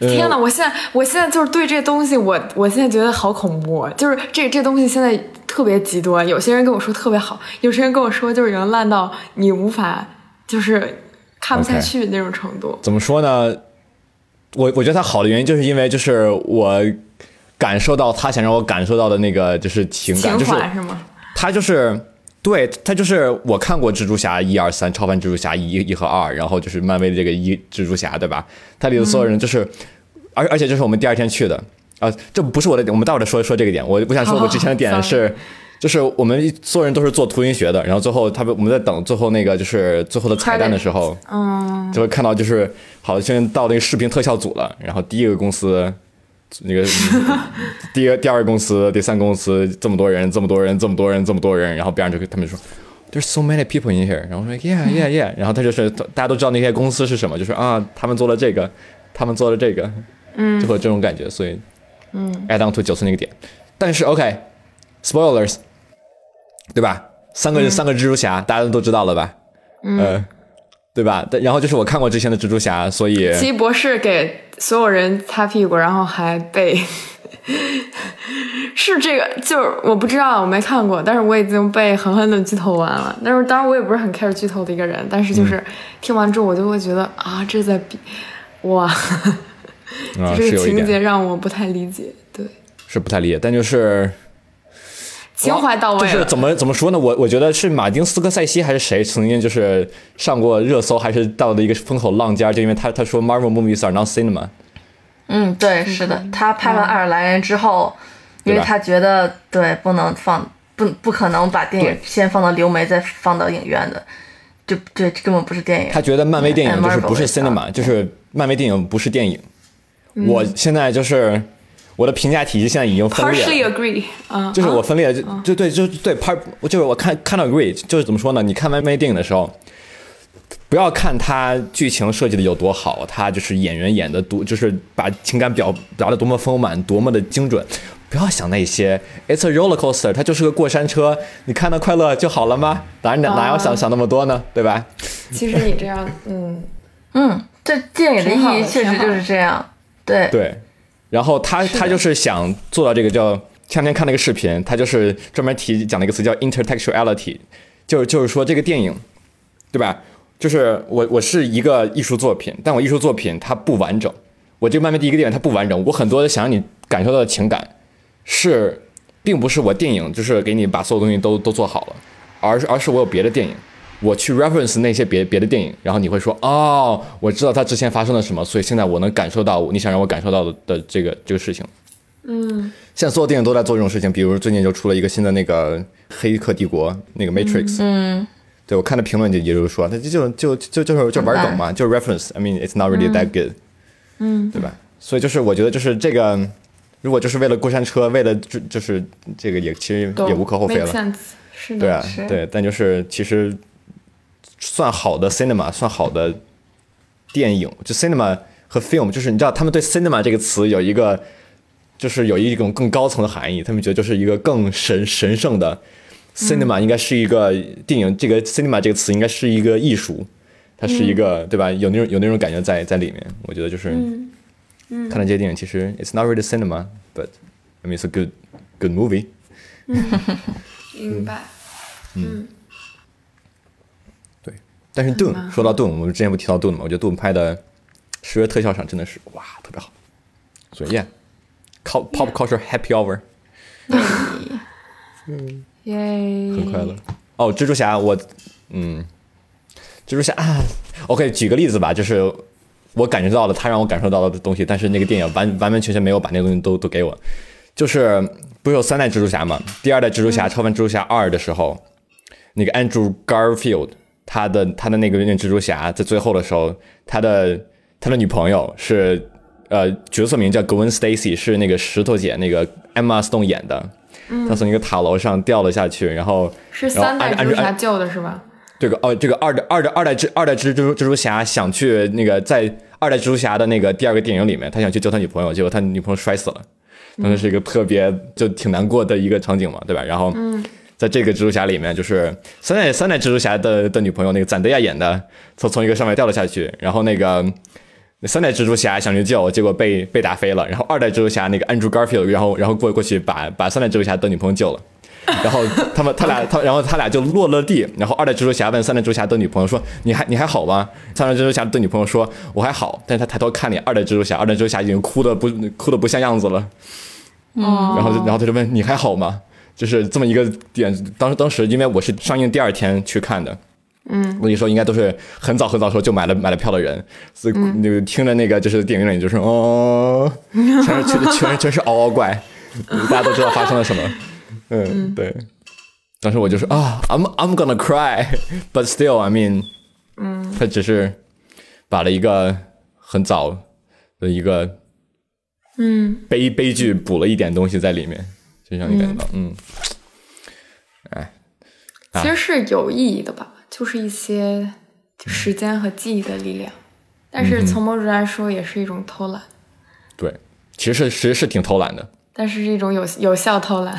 呃天呐，我现在我现在就是对这东西，我我现在觉得好恐怖，就是这这东西现在特别极端。有些人跟我说特别好，有些人跟我说就是已经烂到你无法就是看不下去那种程度。怎么说呢？我我觉得它好的原因就是因为就是我感受到他想让我感受到的那个就是情感，情就是？他就是对他就是我看过蜘蛛侠一二三，超凡蜘蛛侠一一和二，然后就是漫威的这个一蜘蛛侠，对吧？他里的所有人就是，而而且这是我们第二天去的啊、这不是我的点，我们待会儿再说说这个点。我我想说，我之前的点哦是。就是我们所有人都是做图形学的，然后最后他们我们在等最后那个就是最后的彩蛋的时候，嗯，就会看到就是好，现在到那个视频特效组了，然后第一个公司，那个第一个第二个公司，第三个公司这么多人，这么多人，这么多人，这么多人，然后别人就跟他们说。There's so many people in here，然后说 Yeah Yeah Yeah，然后他就是大家都知道那些公司是什么，就是啊，他们做了这个，他们做了这个，嗯，就会有这种感觉，所以，嗯，add on to 九寸那个点，但是 OK，spoilers，、对吧？三个、三个蜘蛛侠，大家都知道了吧？嗯，呃，对吧？但然后就是我看过之前的蜘蛛侠，所以奇异博士给所有人擦屁股，然后还被 [LAUGHS] 是这个，就是我不知道，我没看过，但是我已经被狠狠的剧透完了。但是当然我也不是很 care 剧透的一个人，但是就是嗯听完之后，我就会觉得啊，这在比哇，[LAUGHS] 啊这个情节让我不太理解。对，是不太理解，但就是情怀到位。就是怎么怎么说呢？我我觉得是马丁斯科塞西还是谁曾经就是上过热搜，还是到了一个风口浪尖，就因为他他说 Marvel movies are not cinema，嗯，对，是的，他拍完《爱尔兰人》之后，因为他觉得对不能放不不可能把电影先放到流媒再放到影院的，就对根本不是电影。他觉得漫威电影就是不是 cinema，就是漫威电影不是电影。我现在就是我的评价体系现在已经分裂 Partially 了。就是我分裂，就就对，就对 part，就是我看看到 agree，就是怎么说呢？你看漫威电影的时候，不要看它剧情设计的有多好，它就是演员演的多，就是把情感表达的多么丰满，多么的精准。不要想那些，It's a roller coaster，它就是个过山车，你看到快乐就好了吗？哪哪哪要想想那么多呢？对吧？其实你这样，嗯，嗯，这电影的意义确实就是这样。对，对，然后他他就是想做到这个叫，前两天看了一个视频，他就是专门提讲了一个词叫 intertextuality，就是就是说这个电影，对吧？就是我我是一个艺术作品，但我艺术作品它不完整，我这个漫威第一个电影它不完整，我很多想让你感受到的情感是，并不是我电影就是给你把所有东西都都做好了，而是而是我有别的电影。我去 reference 那些别别的电影，然后你会说哦，我知道它之前发生了什么，所以现在我能感受到你想让我感受到的的这个这个事情。嗯，现在所有电影都在做这种事情，比如最近就出了一个新的那个《黑客帝国》那个 Matrix，嗯，对我看的评论就也就是说，他就就就就就是就玩梗嘛，就是 reference。I mean it's not really that good，嗯，对吧？所以就是我觉得就是这个如果就是为了过山车，为了就就是这个也其实也无可厚非了。是的，对啊，对，但就是其实算好的 cinema，算好的电影，就 cinema 和 film，就是你知道他们对 cinema 这个词有一个，就是有一种更高层的含义，他们觉得就是一个更神神圣的 cinema 应该是一个电影，这个 cinema 这个词应该是一个艺术，它是一个、对吧？有那种有那种感觉在在里面，我觉得就是，看了这些电影，其实 it's not really cinema，but I mean it's a good good movie。[LAUGHS] 明白。对，但是 Doom 说到 Doom，我们之前不提到 Doom 吗？我觉得 Doom 拍的视觉特效上真的是哇特别好，所以 yeah，pop pop culture happy hour [LAUGHS] [LAUGHS] 嗯，耶，很快乐。哦，蜘蛛侠我嗯，蜘蛛侠啊，OK，举个例子吧，就是我感觉到了他让我感受到的东西，但是那个电影完完完全全没有把那个东西都都给我，就是不是有三代蜘蛛侠嘛？第二代蜘蛛侠、超凡蜘蛛侠二的时候，那个 Andrew Garfield 他的他的那个那个蜘蛛侠在最后的时候，他的他的女朋友是呃角色名叫 Gwen Stacy，是那个石头姐那个 Emma Stone 演的。他从一个塔楼上掉了下去，然后是三代蜘蛛侠救的是吧？这个哦，这个二的二的二代蜘二代蜘蛛蜘蛛侠想去那个在二代蜘蛛侠的那个第二个电影里面，他想去救他女朋友，结果他女朋友摔死了，当时是一个特别就挺难过的一个场景嘛，对吧？然后，在这个蜘蛛侠里面，就是三代三代蜘蛛侠的的女朋友那个赞德亚演的，从从一个上面掉了下去，然后那个。三代蜘蛛侠想去救，结果被被打飞了。然后二代蜘蛛侠那个 Andrew Garfield，然后然后过过去把把三代蜘蛛侠的女朋友救了。然后他们他俩他然后他俩就落了地。然后二代蜘蛛侠问三代蜘蛛侠的女朋友说：“你还你还好吗？”三代蜘蛛侠的女朋友说：“我还好。”但是他抬头看你二代蜘蛛侠，二代蜘蛛侠已经哭的不哭的不像样子了。嗯，然后然后他就问：“你还好吗？”就是这么一个点。当时当时因为我是上映第二天去看的。嗯，我跟你说，应该都是很早很早的时候就买了买了票的人，所以那个听着那个就是电影里就是哦，全是全全是全是嗷嗷怪，大家都知道发生了什么。嗯，对。当时我就说啊，I'm I'm gonna cry，but [LAUGHS] still I mean，嗯，他只是把了一个很早的一个嗯，悲悲剧补了一点东西在里面，就让你感觉到嗯，哎，其实是有意义的吧，就是一些时间和记忆的力量。但是从某种来说，也是一种偷懒，对，其实是其实是挺偷懒的。但是是一种有有效偷懒，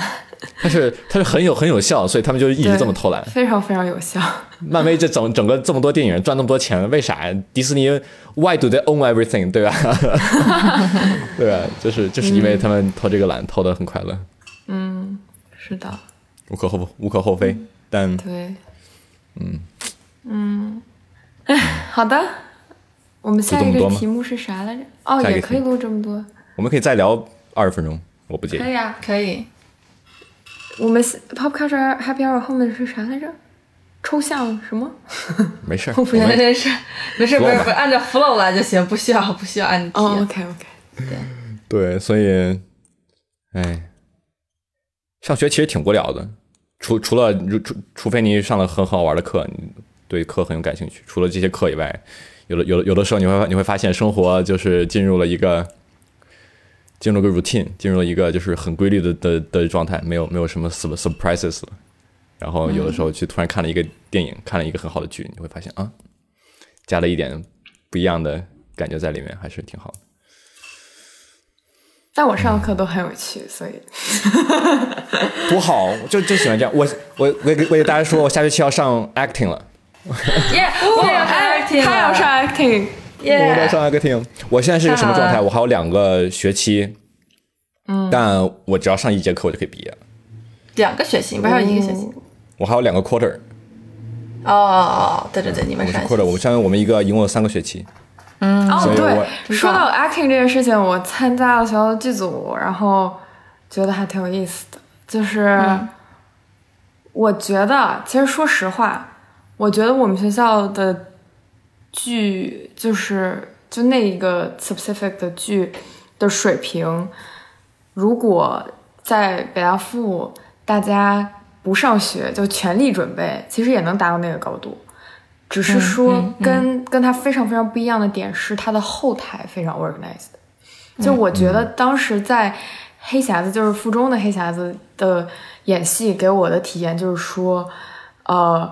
但是它是很有很有效，所以他们就一直这么偷懒。非常非常有效。漫威这整整个这么多电影赚那么多钱，为啥呀？迪士尼 Why do they own everything？对吧？[LAUGHS] 对吧？就是就是因为他们偷这个懒，偷的很快乐，嗯，是的，无可厚无可厚非。但对，嗯嗯，哎，[LAUGHS] 好的，我们下一个题目是啥来着？哦，也可以录这么多，我们可以再聊二十分钟，我不介意。可以啊。可以。我们 Pop Culture Happy Hour 后面是啥来着？抽象什么？[LAUGHS] 没事儿，我 [LAUGHS] 不我们真是，没事，不是不是，按照 flow 来就行，不需要不需要按题。哦，OK OK，对，所以，哎，上学其实挺无聊的，除除了除除非你上了很好玩的课，你对课很有感兴趣，除了这些课以外，有的有的有的时候你会你会发现生活就是进入了一个进入了个 routine，进入了一个就是很规律的的的状态，没有没有什么 sur- surprises。然后有的时候去突然看了一个电影，看了一个很好的剧，你会发现啊，加了一点不一样的感觉在里面，还是挺好的。但我上课都很有趣，所以 [LAUGHS] 多好，我就就喜欢这样。我我我给我给大家说，我下学期要上 acting 了，[LAUGHS] 耶，我也要哎，acting 他要上 acting，我要耶，上 acting。我现在是一个什么状态？我还有两个学期，嗯，但我只要上一节课我就可以毕业了。两个学期，你不还有一个学期？我还有两个 quarter，哦哦哦，对对对，你们我是是 quarter，我相当于我们一个一共有三个学期。哦所以我对，说到 acting 这件事情，我参加了学校的剧组，然后觉得还挺有意思的。就是、我觉得，其实说实话，我觉得我们学校的剧，就是就那一个 specific 的剧的水平，如果在北大附大家不上学就全力准备，其实也能达到那个高度。只是说跟、跟他非常非常不一样的点是他的后台非常 organized。就我觉得当时在黑匣子就是附中的黑匣子的演戏给我的体验就是说，呃，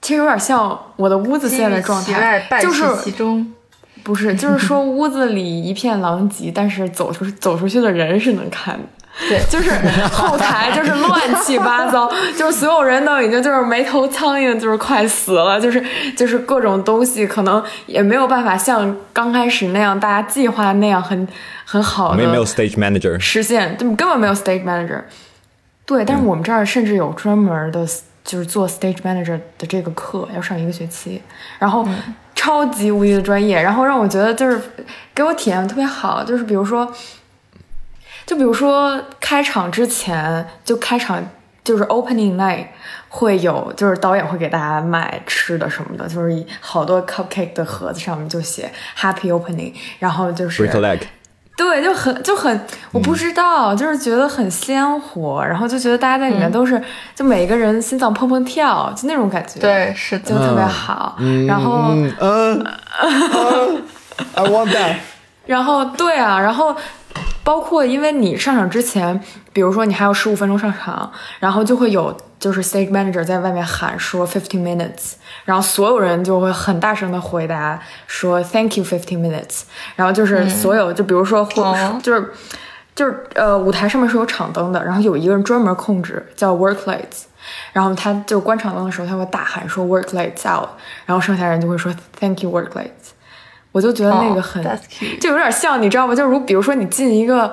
其实有点像我的屋子现在的状态，就是其中不是，就是说屋子里一片狼藉，但是走出走出去的人是能看的。对，就是 [LAUGHS] 后台就是乱七八糟，[LAUGHS] 就是所有人都已经就是没头苍蝇，就是快死了，就是就是各种东西可能也没有办法像刚开始那样大家计划那样很很好的。没有 stage manager 实现，根本没有 stage manager。对，但是我们这儿甚至有专门的，就是做 stage manager 的这个课，要上一个学期，然后超级无敌的专业，然后让我觉得就是给我体验特别好，就是比如说。就比如说开场之前，就开场就是 opening night 会有，就是导演会给大家买吃的什么的，就是好多 cupcake 的盒子上面就写 happy opening，然后就是对，就很就很，我不知道，就是觉得很鲜活，然后就觉得大家在里面都是，就每个人心脏砰砰跳，就那种感觉，对，是的就特别好，然后嗯，I want that，[LAUGHS] 然后对啊，然后。包括，因为你上场之前，比如说你还有十五分钟上场，然后就会有就是 stage manager 在外面喊说 fifteen minutes，然后所有人就会很大声的回答说 thank you fifteen minutes，然后就是所有就比如说或就是就是呃舞台上面是有场灯的，然后有一个人专门控制叫 work lights，然后他就关场灯的时候他会大喊说 work lights out，然后剩下人就会说 thank you work lights。我就觉得那个很，就有点像，你知道吗？就如比如说你进一个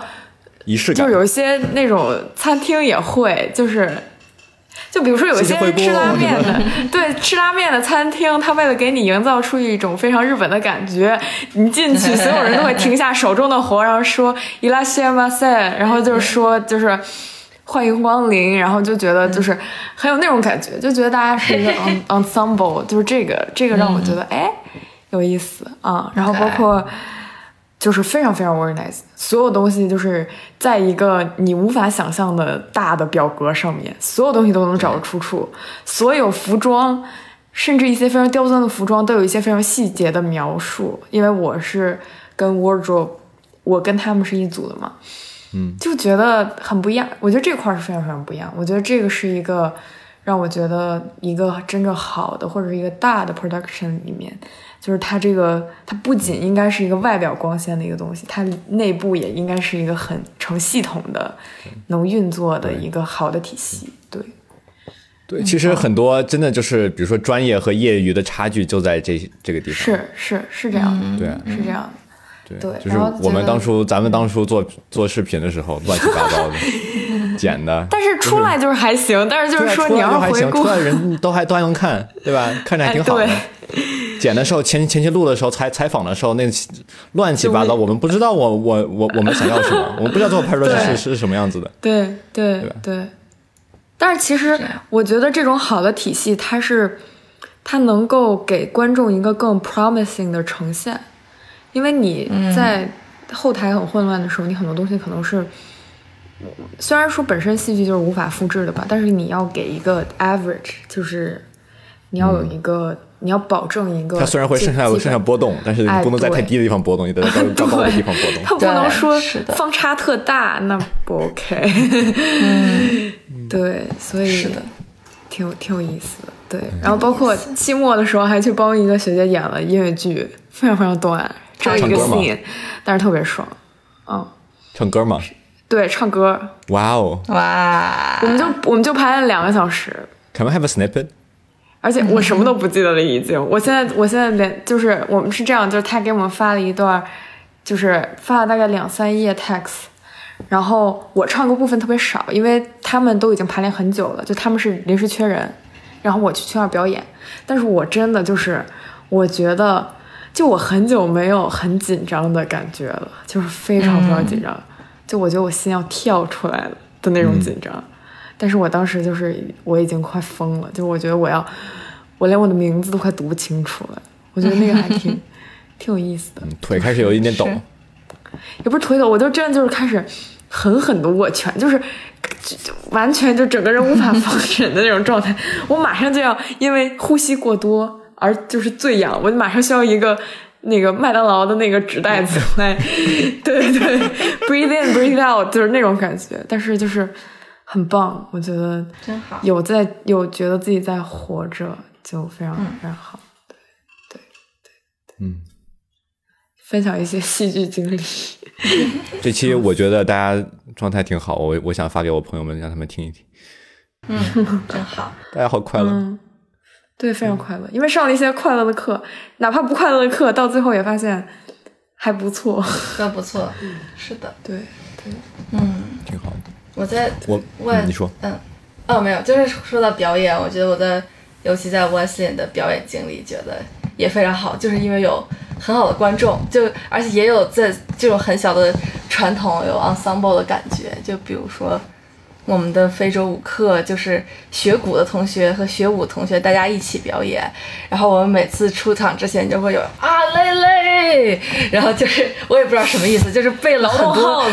仪式感，就有一些那种餐厅也会，就是，就比如说有一些吃拉面的，对，吃拉面的餐厅，他为了给你营造出一种非常日本的感觉，你进去所有人都会停下手中的活，然后说伊拉西马塞，然后就是说就是欢迎光临，然后就觉得就是很有那种感觉，就觉得大家是一个 [LAUGHS] ensemble，就是这个这个让我觉得哎。有意思啊，然后包括就是非常非常 organized，所有东西就是在一个你无法想象的大的表格上面，所有东西都能找到出处，所有服装，甚至一些非常刁钻的服装都有一些非常细节的描述。因为我是跟 wardrobe，我跟他们是一组的嘛，嗯，就觉得很不一样。我觉得这块是非常非常不一样。我觉得这个是一个让我觉得一个真正好的或者是一个大的 production 里面。就是它这个，它不仅应该是一个外表光鲜的一个东西，它内部也应该是一个很成系统的、能运作的一个好的体系。对，对，其实很多真的就是，比如说专业和业余的差距就在这这个地方。是是是这样的，对，是这样的。对，就是我们当初咱们当初做做视频的时候，乱七八糟的 [LAUGHS] 剪的。但是出来就是还行，但是就是说你要回顾，出来人都还都还能看，对吧？看着还挺好的。[LAUGHS] 剪的时候，前前期录的时候，采采访的时候，那乱七八糟，我们不知道我我我我们想要什么，我们不知道最后拍出来是是什么样子的。对对对。但是其实我觉得这种好的体系，它是它能够给观众一个更 promising 的呈现，因为你在后台很混乱的时候，你很多东西可能是虽然说本身戏剧就是无法复制的吧，但是你要给一个 average，就是你要有一个。你要保证一个，它虽然会剩下剩下波动，但是你不能在太低的地方波动，你得在高高的地方波动。它不能说方差特大，那不 [LAUGHS] OK。对，所以是的，挺有挺有意思的。对，然后包括期末的时候还去帮一个学姐演了音乐剧，非常非常短，只有一个 scene，但是特别爽。嗯，唱歌吗？对，唱歌。哇哦，哇！我们就我们就拍了两个小时。Can we have a snippet？而且我什么都不记得了，已经。我现在，我现在连就是我们是这样，就是他给我们发了一段，就是发了大概两三页 text，然后我唱歌部分特别少，因为他们都已经排练很久了，就他们是临时缺人，然后我去去那儿表演。但是我真的就是，我觉得就我很久没有很紧张的感觉了，就是非常非常紧张，就我觉得我心要跳出来了的那种紧张。但是我当时就是我已经快疯了，就我觉得我要，我连我的名字都快读不清楚了。我觉得那个还挺 [LAUGHS] 挺有意思的。腿开始有一点抖，也不是腿抖，我就真的就是开始狠狠的握拳，就是就完全就整个人无法放 [LAUGHS] 神的那种状态。我马上就要因为呼吸过多而就是最痒，我马上需要一个那个麦当劳的那个纸袋子 [LAUGHS] 来，对对，breathe in breathe out，就是那种感觉。但是就是很棒，我觉得真好。有在有觉得自己在活着，就非常非常好。对对对，嗯，分享一些戏剧经历。这期我觉得大家状态挺好，我我想发给我朋友们，让他们听一听。嗯，真好，[LAUGHS] 大家好快乐。嗯，对，非常快乐，因为上了一些快乐的课，哪怕不快乐的课，到最后也发现还不错。[LAUGHS] 都不错。嗯，是的，对对，嗯，挺好的。我在我问嗯你说，嗯，哦，没有，就是说到表演，我觉得我的，尤其在 Wesleyan 的表演经历，觉得也非常好，就是因为有很好的观众，就而且也有在这种很小的传统有 ensemble 的感觉，就比如说我们的非洲舞课，就是学鼓的同学和学舞同学大家一起表演，然后我们每次出场之前就会有啊累累，然后就是我也不知道什么意思，就是背了很多。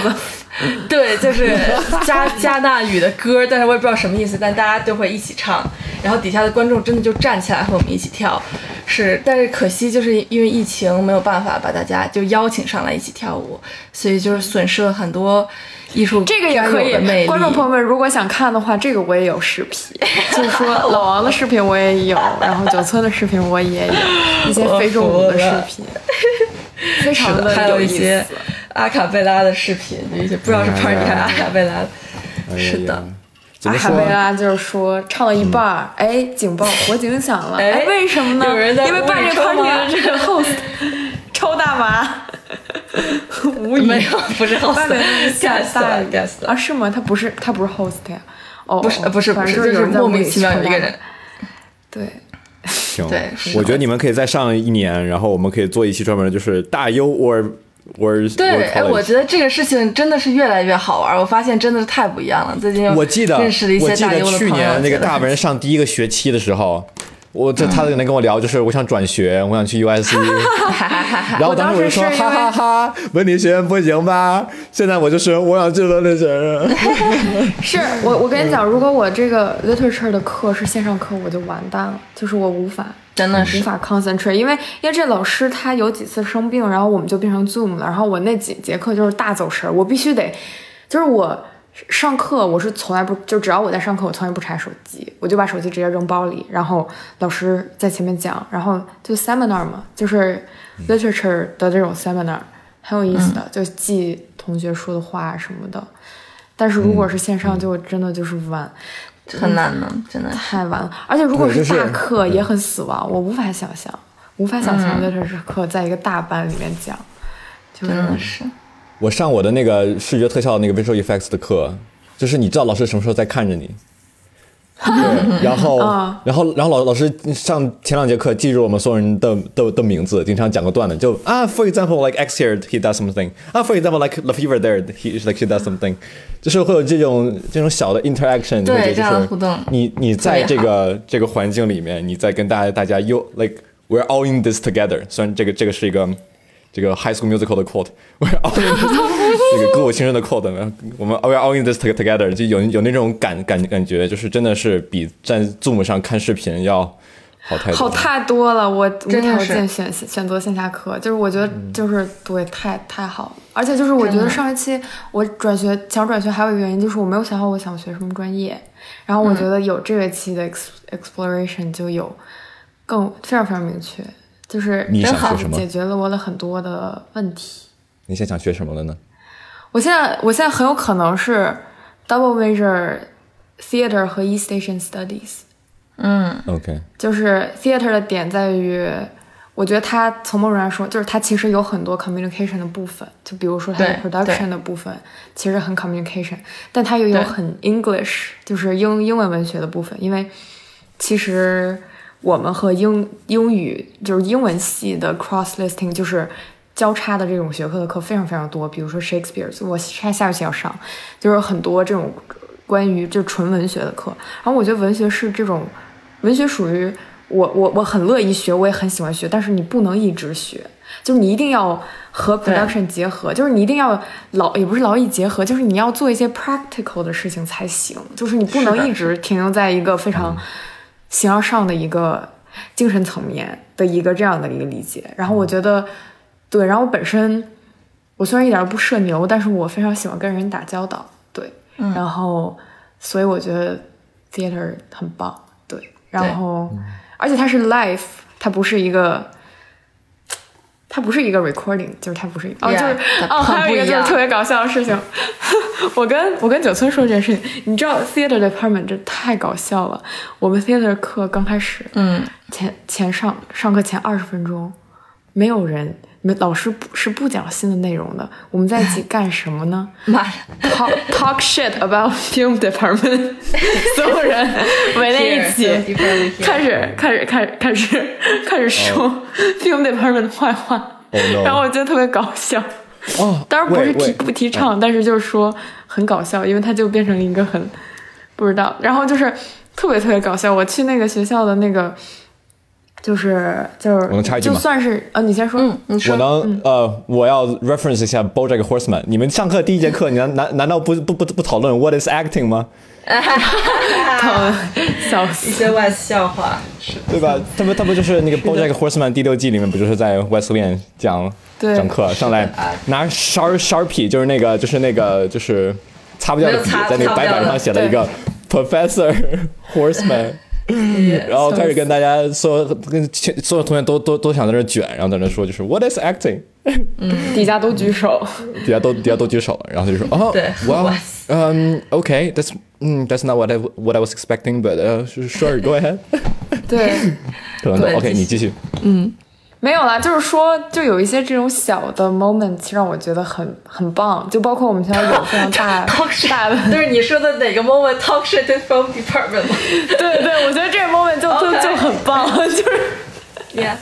对，就是加加纳语的歌，但是我也不知道什么意思，但大家都会一起唱，然后底下的观众真的就站起来和我们一起跳，是，但是可惜就是因为疫情没有办法把大家就邀请上来一起跳舞，所以就是损失了很多艺术这个也可以。观众朋友们，如果想看的话，这个我也有视频，[LAUGHS] 就是说老王的视频我也有，然后九村的视频我也有，[LAUGHS] 一些非洲舞的视频，非常的还有意一些思。阿卡贝拉的视频，就一些不知道是 party 还是阿卡贝拉的。哎是的，阿卡贝？拉就是说唱到一半儿，哎，[LAUGHS] 警报，火警响了，哎哎，为什么呢？有人在因为办这个 party 的这个 host 抽大麻，无语。没有，不是 host，guest guest 啊？是吗？他不是，他不是 host 呀？哦，不是哦不是不是，反正就是莫名其妙有一个人。对，行，对我觉得你们可以再上一年，然后我们可以做一期专门的，就是大优 or or 对哎，我觉得这个事情真的是越来越好玩，我发现真的是太不一样了。最近我记得，认识了一我记得些大优的朋友，去年那个大文上第一个学期的时候，我这他可能跟我聊，就是我想转学，我想去 USC，[LAUGHS] 然后当时我就说我当时是哈哈哈，文理学院不行吧？现在我就 [LAUGHS] 是我想去文理学院。是我我跟你讲，如果我这个 literature 的课是线上课，我就完蛋了，就是我无法真的是无法 concentrate，因为因为这老师他有几次生病，然后我们就变成 Zoom 了，然后我那几节课就是大走神儿，我必须得，就是我上课我是从来不就只要我在上课，我从来不查手机，我就把手机直接扔包里，然后老师在前面讲，然后就 seminar 嘛，就是 literature 的这种 seminar 很有意思的，就记同学说的话什么的。但是如果是线上，就真的就是完，很难呢，真的。太完了。而且如果是大课也很死亡，我无法想象，无法想象 literature 课在一个大班里面讲，就是真的是，我上我的那个视觉特效那个 visual effects 的课，就是你知道老师什么时候在看着你。对，然后，啊然后，然后老老师上前两节课记住我们所有人的的的名字，经常讲个段子，就啊，for example like X here he does something，啊，for example like the fever there he like she does something，就是会有这种这种小的 interaction，对就是互动你你在这个这个环境里面，你在跟大家大家 you like we're all in this together，虽然这个这个是一个这个 High School Musical 的 quote，we're all in this [LAUGHS] 那个歌舞青春的 quote，我们 we're all in this together，就有有那种感感感觉，就是真的是比在 Zoom 上看视频要好太多。好太多了，我无真的是条件选选择线下课，就是我觉得就是对太太好了，而且就是我觉得上一期我转学想转学还有一个原因就是我没有想好我想学什么专业，然后我觉得有这个期的 ex exploration 就有更非常非常明确，就是你想真好学什么？解决了我的很多的问题。你现在想学什么了呢？我现在我现在很有可能是 double major theater 和 E station studies。嗯，OK，就是 theater 的点在于，我觉得它从某种来说，就是它其实有很多 communication 的部分，就比如说它的 production 的部分其实很 communication，但它又有很 English，就是英英文文学的部分，因为其实我们和英英语就是英文系的 cross listing 就是。交叉的这种学科的课非常非常多，比如说 Shakespeare，我下下学期要上，就是很多这种关于就纯文学的课。然后我觉得文学是这种文学属于我我我很乐意学，我也很喜欢学，但是你不能一直学，就是你一定要和 production 结合，就是你一定要劳也不是劳逸结合，就是你要做一些 practical 的事情才行，就是你不能一直停留在一个非常形而上的一个。精神层面的一个这样的一个理解。然后我觉得，对，然后我本身我虽然一点都不社牛，但是我非常喜欢跟人打交道，对，然后所以我觉得 theater 很棒，对，然后而且它是 life，它不是一个。它不是一个 recording，就是它不是一个哦，Yeah，就是哦，还有一个就是特别搞笑的事情，[LAUGHS] 我跟我跟九村说这件事情，你知道 theater department 这太搞笑了。我们 theater 课刚开始，嗯，前前上上课前二十分钟，没有人，没老师不是不讲新的内容的。我们在一起干什么呢？[LAUGHS] 妈呀，？talk talk shit about film department，[LAUGHS] 所有人围在一起 [LAUGHS] 开始开始开始开始开始说 film department 的坏话。Oh no 然后我觉得特别搞笑，哦，当然不是提不提倡，但是就是说很搞笑，因为它就变成了一个很不知道，然后就是特别特别搞笑。我去那个学校的那个，就是就是，我能插一句吗就算是呃，你先说，嗯，你我说，能呃，我要 reference 一下 BoJack Horseman。你们上课第一节课，你难难难道不不不不讨论 What is acting 吗？笑死一。些外笑话，是对吧？他们他不就是那个 BoJack Horseman 第六季里面不就是在 Wesleyan 讲对讲课上来拿 sharp Sharpie 就是那个就是那个就是擦不掉的笔在那个白板上写了一个 Professor Horseman。然后开始跟大家说，跟所有同学都都都想在这卷，然后在那说就是 What is acting？嗯底下都举手，底下都底下都举手，然后他就说哦对，Well，was 嗯，OK，that's 嗯，that's not what I what I was expecting，but 呃，sure，go ahead。对，可能都对 OK，你继续。没有啦，就是说，就有一些这种小的 moment 让我觉得很很棒，就包括我们学校有非常大 [LAUGHS] talk shit，大的，[LAUGHS] 就是你说的哪个 moment talk shit to film department [LAUGHS] 对对，我觉得这个 moment 就就就很棒，就是。？Yeah.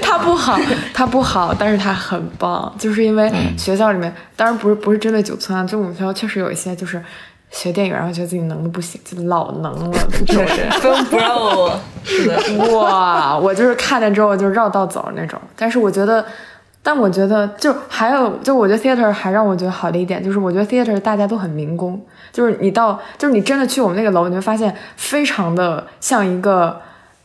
它不好，他不好，但是他很棒，就是因为学校里面，当然不是不是针对九村啊，就我们学校确实有一些就是学电影，然后觉得自己能的不行，就老能了这种人。film [LAUGHS] bro，是的，哇，我就是看了之后就绕道走那种。但是我觉得，但我觉得就还有，就我觉得 theater 还让我觉得好的一点，就是我觉得 theater 大家都很民工，就是你到，就是你真的去我们那个楼，你会发现非常的像一个。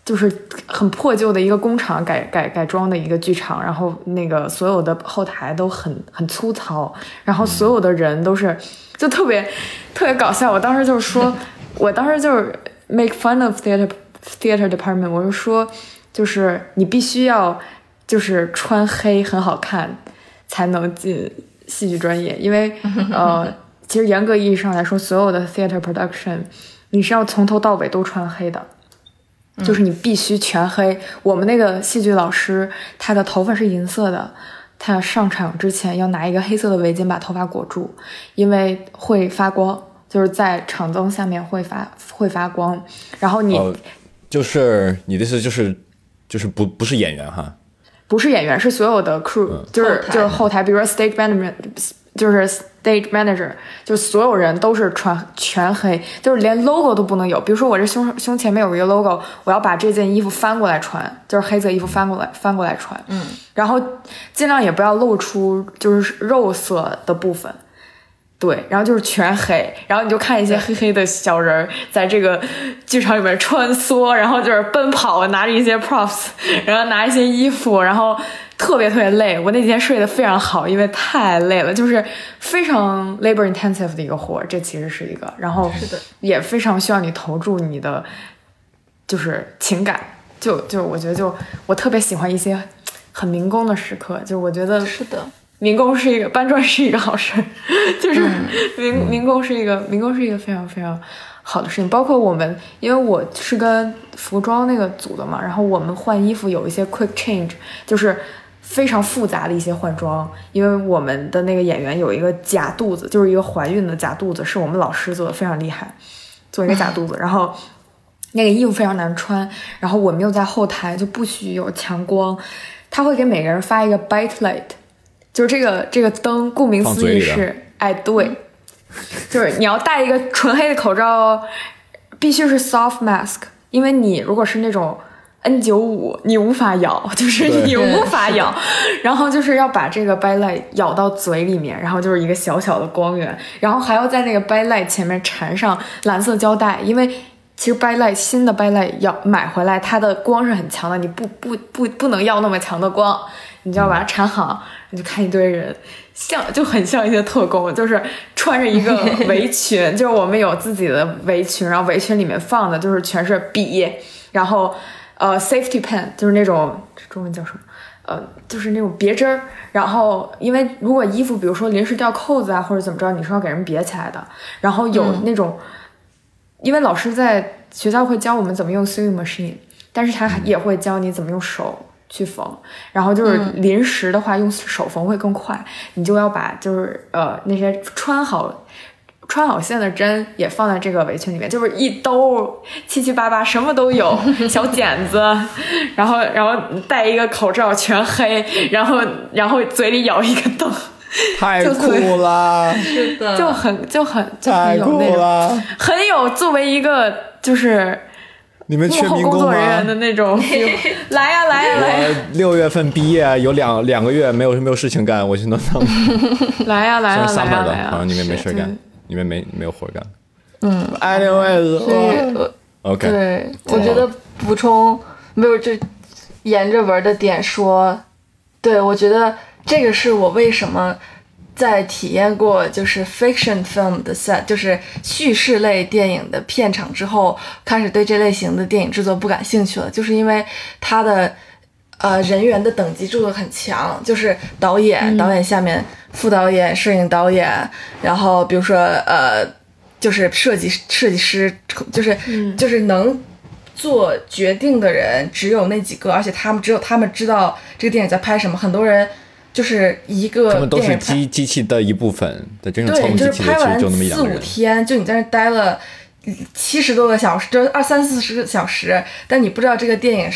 就是很破旧的一个工厂改改改装的一个剧场，然后那个所有的后台都很很粗糙，然后所有的人都是就特别特别搞笑。我当时就是说，[LAUGHS] 我当时就是 make fun of theater theater department，我就说，就是你必须要就是穿黑很好看才能进戏剧专业，因为 [LAUGHS] 呃，其实严格意义上来说，所有的 theater production 你是要从头到尾都穿黑的。就是你必须全黑。我们那个戏剧老师，他的头发是银色的，他上场之前要拿一个黑色的围巾把头发裹住，因为会发光，就是在场灯下面会发会发光。然后你哦，就是你的意思就是就是不不是演员哈？不是演员，是所有的 crew，、就是就是后台，比如说 stage manager，就是 stage manager，就所有人都是穿全黑，就是连 logo 都不能有。比如说我这胸胸前面有一个 logo，我要把这件衣服翻过来穿，就是黑色衣服翻过来翻过来穿，嗯，然后尽量也不要露出就是肉色的部分。对，然后就是全黑，然后你就看一些黑黑的小人儿在这个剧场里面穿梭，然后就是奔跑，拿着一些 props，然后拿一些衣服，然后特别特别累。我那几天睡得非常好，因为太累了，就是非常 labor intensive 的一个活儿，这其实是一个，然后是的也非常需要你投注你的就是情感，就就我觉得就我特别喜欢一些很民工的时刻，就我觉得是的，民工是一个搬砖是一个好事儿，[LAUGHS] 就是民民工是一个民工是一个非常非常好的事情。包括我们，因为我是跟服装那个组的嘛，然后我们换衣服有一些 quick change，就是非常复杂的一些换装。因为我们的那个演员有一个假肚子，就是一个怀孕的假肚子，是我们老师做的，非常厉害，做一个假肚子，然后。那个衣服非常难穿，然后我们又在后台，就不许有强光，他会给每个人发一个 bite light，就是这个这个灯，顾名思义是，哎，对，就是你要戴一个纯黑的口罩哦，必须是 soft mask，因为你如果是那种 N 九五，你无法咬，[LAUGHS] 就是你无法咬，然后就是要把这个 light 咬到嘴里面，然后就是一个小小的光源，然后还要在那个 light 前面缠上蓝色胶带，因为其实 By Light 新的 By Light 要买回来，它的光是很强的，你不不不不能要那么强的光，你就要把它缠好。你就看一堆人，像就很像一些特工，就是穿着一个 [LAUGHS] 围裙，就是我们有自己的围裙，然后围裙里面放的就是全是笔，然后呃 safety pen 就是那种中文叫什么？呃，就是那种别针儿。然后因为如果衣服比如说临时掉扣子啊或者怎么着，你是要给人别起来的。然后有那种。因为老师在学校会教我们怎么用 sewing machine，但是他也会教你怎么用手去缝。然后就是临时的话，用手缝会更快。你就要把就是呃那些穿好穿好线的针也放在这个围裙里面，就是一兜七七八八什么都有，小剪子，然后然后戴一个口罩全黑，然后然后嘴里咬一个洞。[LAUGHS] 太酷了，[LAUGHS] 是的，就很就很就很有那种很有作为一个就是你们幕后工作人员的那种，[LAUGHS] 来呀来呀来！六月份毕业有两两个月没有没有事情干，我去弄弄。来呀来呀来呀来呀！好像你们没事干，你们没没有活干。嗯，anyways，我 OK，对，我觉得补充没有这沿着文的点说，对我觉得。这个是我为什么在体验过就是 fiction film 的 set，就是叙事类电影的片场之后，开始对这类型的电影制作不感兴趣了，就是因为它的呃人员的等级制度很强，就是导演、导演下面副导演、摄影导演，然后比如说呃就是设计设计师，就是就是能做决定的人只有那几个，而且他们只有他们知道这个电影在拍什么，很多人。就是一个，他们都是机机器的一部分，对，真正操控机器的其实就那么一两四五天，就你在那待了七十多个小时，就二三四十个小时，但你不知道这个电影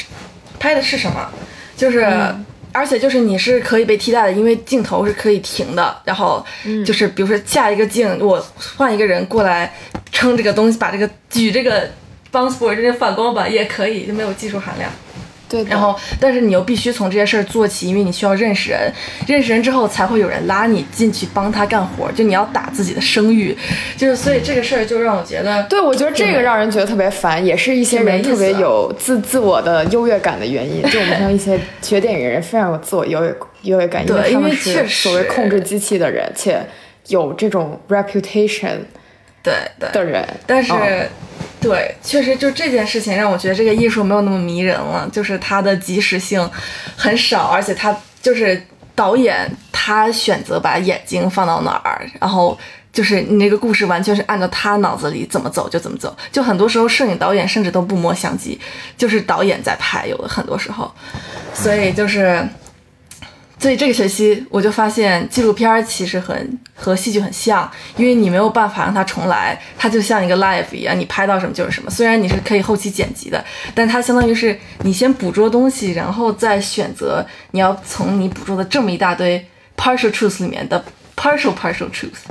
拍的是什么，就是，而且就是你是可以被替代的，因为镜头是可以停的，然后就是比如说下一个镜，我换一个人过来撑这个东西，把这个举这个 bounce board 这个反光板也可以，就没有技术含量。对，然后，但是你又必须从这些事儿做起，因为你需要认识人，认识人之后才会有人拉你进去帮他干活，就你要打自己的声誉，就是所以这个事儿就让我觉得，对我觉得这个让人觉得特别烦，也是一些人特别有自自我的优越感的原因，[LAUGHS] 就我们像一些学电影人非常有自我优越优越感，因为他们是所谓控制机器的人，且有这种 reputation，对对。的人，但是。对，确实就这件事情让我觉得这个艺术没有那么迷人了，就是它的即时性很少，而且他就是导演他选择把眼睛放到哪儿，然后就是你那个故事完全是按照他脑子里怎么走就怎么走，就很多时候摄影导演甚至都不摸相机，就是导演在拍，有的很多时候，所以就是。所以这个学期我就发现纪录片其实很和戏剧很像，因为你没有办法让它重来，它就像一个 live 一样，你拍到什么就是什么。虽然你是可以后期剪辑的，但它相当于是你先捕捉东西，然后再选择你要从你捕捉的这么一大堆 partial truth 里面的 partial partial truth，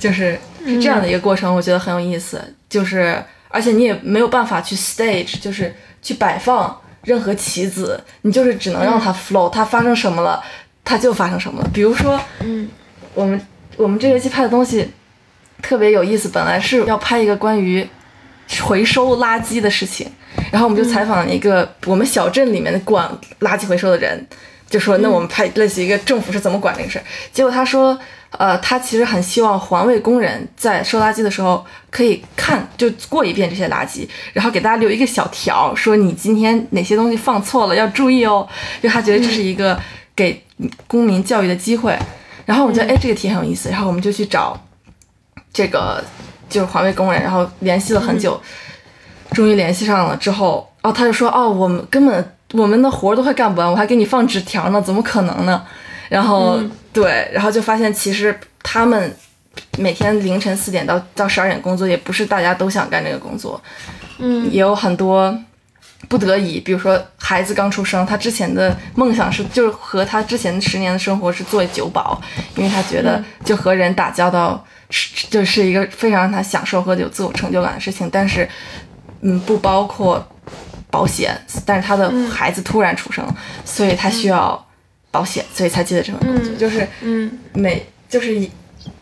就是是这样的一个过程，我觉得很有意思。就是而且你也没有办法去 stage，就是去摆放任何棋子，你就是只能让它 flow，它发生什么了。它就发生什么了？比如说，嗯，我们我们这学期拍的东西特别有意思。本来是要拍一个关于回收垃圾的事情，然后我们就采访了一个我们小镇里面的管垃圾回收的人，就说那我们拍类似一个政府是怎么管这个事儿。结果他说，呃，他其实很希望环卫工人在收垃圾的时候可以看就过一遍这些垃圾，然后给大家留一个小条，说你今天哪些东西放错了要注意哦。就他觉得这是一个给。公民教育的机会，然后我觉得哎，这个题很有意思，然后我们就去找这个就是环卫工人，然后联系了很久，终于联系上了之后，哦，他就说哦，我们根本我们的活都快干不完，我还给你放纸条呢，怎么可能呢？然后对，然后就发现其实他们每天凌晨四点到到十二点工作，也不是大家都想干这个工作，嗯，也有很多。不得已，比如说孩子刚出生，他之前的梦想是，就是和他之前十年的生活是做酒保，因为他觉得就和人打交道是就是一个非常让他享受和有自我成就感的事情。但是，嗯，不包括保险。但是他的孩子突然出生，所以他需要保险，所以才接的这份工作。就是，嗯，每就是一，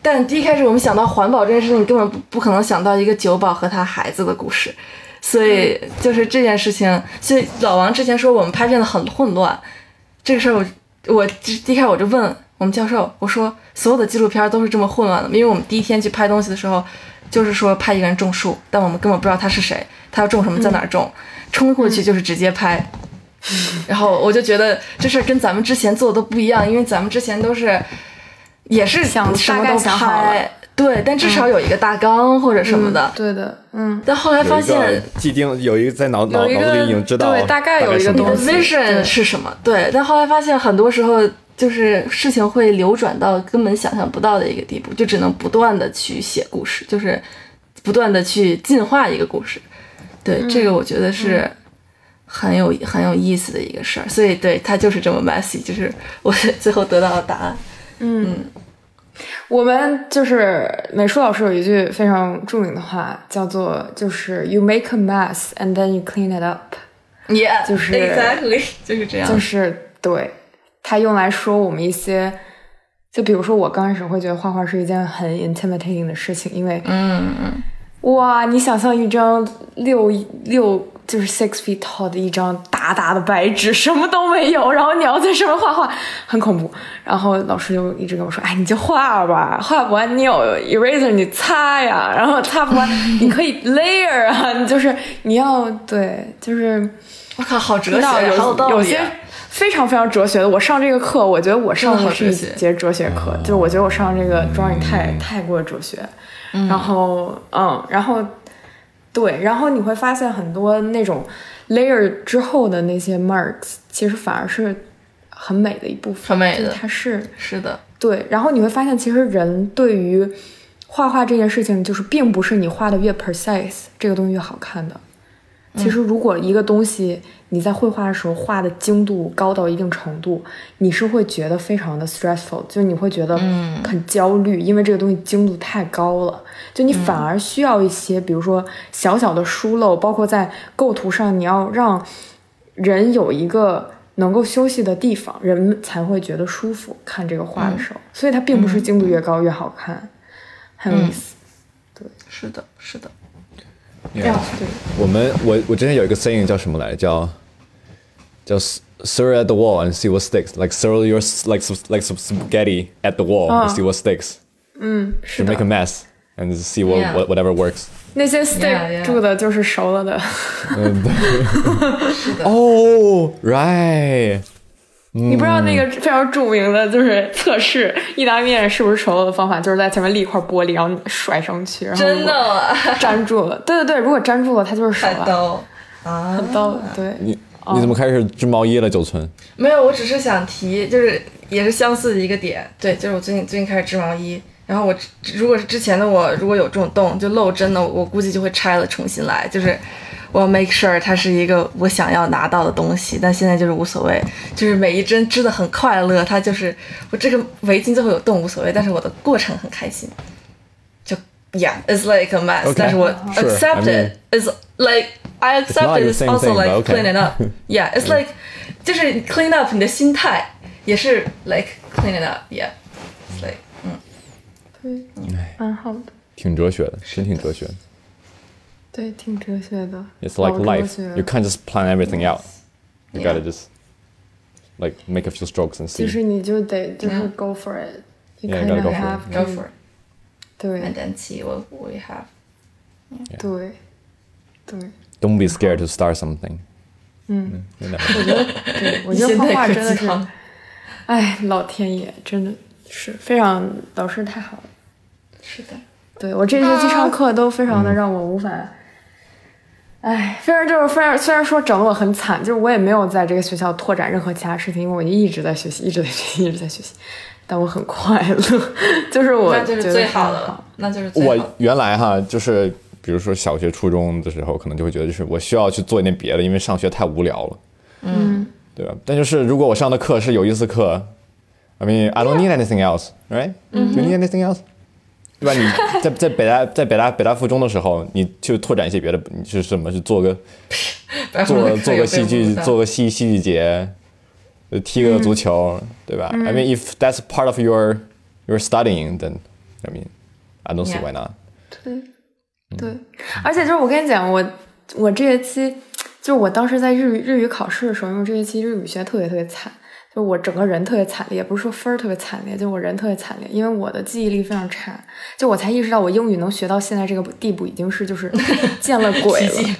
但第一开始我们想到环保这件事情，你根本不不可能想到一个酒保和他孩子的故事。所以就是这件事情，所以老王之前说我们拍片子很混乱，这个事儿我我一开始我就问我们教授，我说所有的纪录片都是这么混乱的吗？因为我们第一天去拍东西的时候，就是说拍一个人种树，但我们根本不知道他是谁，他要种什么，在哪儿种，冲过去就是直接拍。[LAUGHS] 然后我就觉得这事儿跟咱们之前做的都不一样，因为咱们之前都是也是想什么都想好了拍，对，但至少有一个大纲或者什么的。对的，嗯，但后来发现既定有一个在脑脑有一个脑子里已经知道对大概有一个东西 vision 是什么？对，但后来发现很多时候就是事情会流转到根本想象不到的一个地步，就只能不断的去写故事，就是不断的去进化一个故事。对，这个我觉得是很有很有意思的一个事儿。所以对它就是这么 messy，就是我最后得到的答案。我们就是美术老师有一句非常著名的话，叫做就是 “You make a mess and then you clean it up”，Yeah，就是 exactly [LAUGHS] 就是这样。就是对他用来说我们一些，就比如说我刚开始会觉得画画是一件很 intimidating 的事情，因为嗯嗯，哇，你想象一张六六就是 six feet tall 的一张大大的白纸，什么都没有，然后你要在上面画画，很恐怖。然后老师就一直跟我说：“哎，你就画吧，画不完你有 eraser 你擦呀，然后擦不完你可以 layer 啊，你就是你要对，就是我靠，好哲学，好有些非常非常哲学的。我上这个课，我觉得我上的是一节哲学课，就是我觉得我上这个 drawing 太太过哲学。然后嗯，然后对，然后你会发现很多那种 layer 之后的那些 marks，其实反而是很美的一部分，很美的。它是是的，对，然后你会发现，其实人对于画画这件事情，就是并不是你画的越 precise，这个东西越好看的。其实，如果一个东西你在绘画的时候画的精度高到一定程度，你是会觉得非常的 stressful，就你会觉得很焦虑，因为这个东西精度太高了。就你反而需要一些，比如说小小的疏漏，包括在构图上，你要让人有一个能够休息的地方，人们才会觉得舒服看这个画的时候。所以它并不是精度越高越好看，很有意思。对是的，是的。Yeah 我们我我之前有一个 saying 叫什么来？叫 叫 throw at the wall and see what sticks. Like throw your s- like some- like some spaghetti at the wall and see what sticks. 嗯，是 To 的 make a mess and see what, Yeah. what whatever works. 那些 Yeah, stick yeah. 住的就是熟了的。 Oh, [LAUGHS] right. 你不知道那个非常着名的就是测试意大利面是不是熟了的方法，就是在前面立一块玻璃，然后甩上去，然后真的吗？粘住了。对对对，如果粘住了，它就是熟了。太逗啊！很逗，对。 [LAUGHS] 你你怎么开始织毛衣了，九村？没有，我只是想提，就是也是相似的一个点。对，就是我最近最近开始织毛衣，然后我如果是之前的我，如果有这种洞就漏针的，我估计就会拆了重新来。就是我要 make sure 它是一个我想要拿到的东西，但现在就是无所谓，就是每一针织的很快乐，它就是我这个围巾最后有洞无所谓，但是我的过程很开心。就 yeah, it's like a mess，、Okay. 但是我 accept I mean- it is like I accept not [LAUGHS] it the is same also thing, like but okay. clean it up. Yeah, it's like 就是 clean up 你的心态也是 like clean it up. Yeah, it's like 嗯，蛮好的，挺哲学的，真挺哲学的。对，挺哲学的。 It's like 老哲 life. 学 You can't just plan everything out. You Yeah. gotta just like make a few strokes and 就 see. 是你就得就是 Yeah. go for it. You Yeah, kind gotta of go for have it. go to- for it 对 and then see what we have. 对对 Don't be scared to start something. 嗯，我觉得。对，[LAUGHS] 我觉得画画真的是，哎，老天爷真的是非常老师太好了。是的，对我这学期上课都非常的让我无法，哎，虽然就是虽然虽然说整的我很惨，就是我也没有在这个学校拓展任何其他事情，因为我就一直在学习，一直在学习，一直在学习，但我很快乐，[LAUGHS] 就是我那就是觉得最好的，那就是最好我。原来哈，就是比如说小学、初中的时候，可能就会觉得，就是我需要去做一点别的，因为上学太无聊了，嗯，对吧？但就是如果我上的课是有意思课，I mean I don't need anything else, right? Do you need anything else? 对吧？你在在北大在北大北大附中的时候，你去拓展一些别的，你是什么？去做个做做个戏剧，做个戏戏剧节，呃踢个足球，对吧？I mean if that's part of your your studying, then I mean I don't see why not. 对，而且就是我跟你讲，我我这学期就我当时在日语日语考试的时候，因为这学期日语学得特别特别惨，就我整个人特别惨烈，也不是说分儿特别惨烈，就我人特别惨烈，因为我的记忆力非常差，就我才意识到我英语能学到现在这个地步，已经是就是 [LAUGHS] 见了鬼了，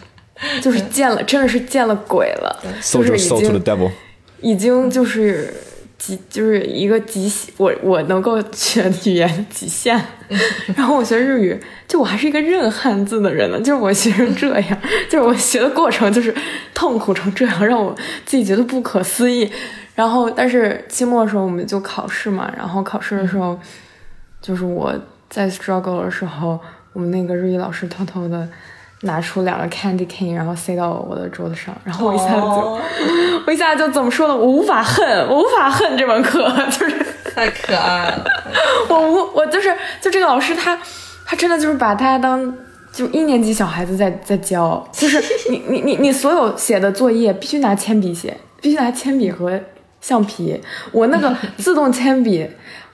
就是见了，真的是见了鬼了，就是已经。已经就是极就是一个极限，我我能够学语言极限。[LAUGHS] 然后我学日语，就我还是一个认汉字的人呢，就是我学成这样，[LAUGHS] 就是我学的过程就是痛苦成这样，让我自己觉得不可思议。然后，但是期末的时候我们就考试嘛，然后考试的时候，就是我在 struggle 的时候，我们那个日语老师偷偷的拿出两个 candy cane，然后塞到我的桌子上，然后我一下子就。哦 [LAUGHS] 我一下就怎么说呢？我无法恨，我无法恨这门课，就是 [LAUGHS] 太可爱了。[LAUGHS] 我无我就是就这个老师他他真的就是把大家当就一年级小孩子在在教，就是你你你你所有写的作业必须拿铅笔写，必须拿铅笔和橡皮。我那个自动铅笔。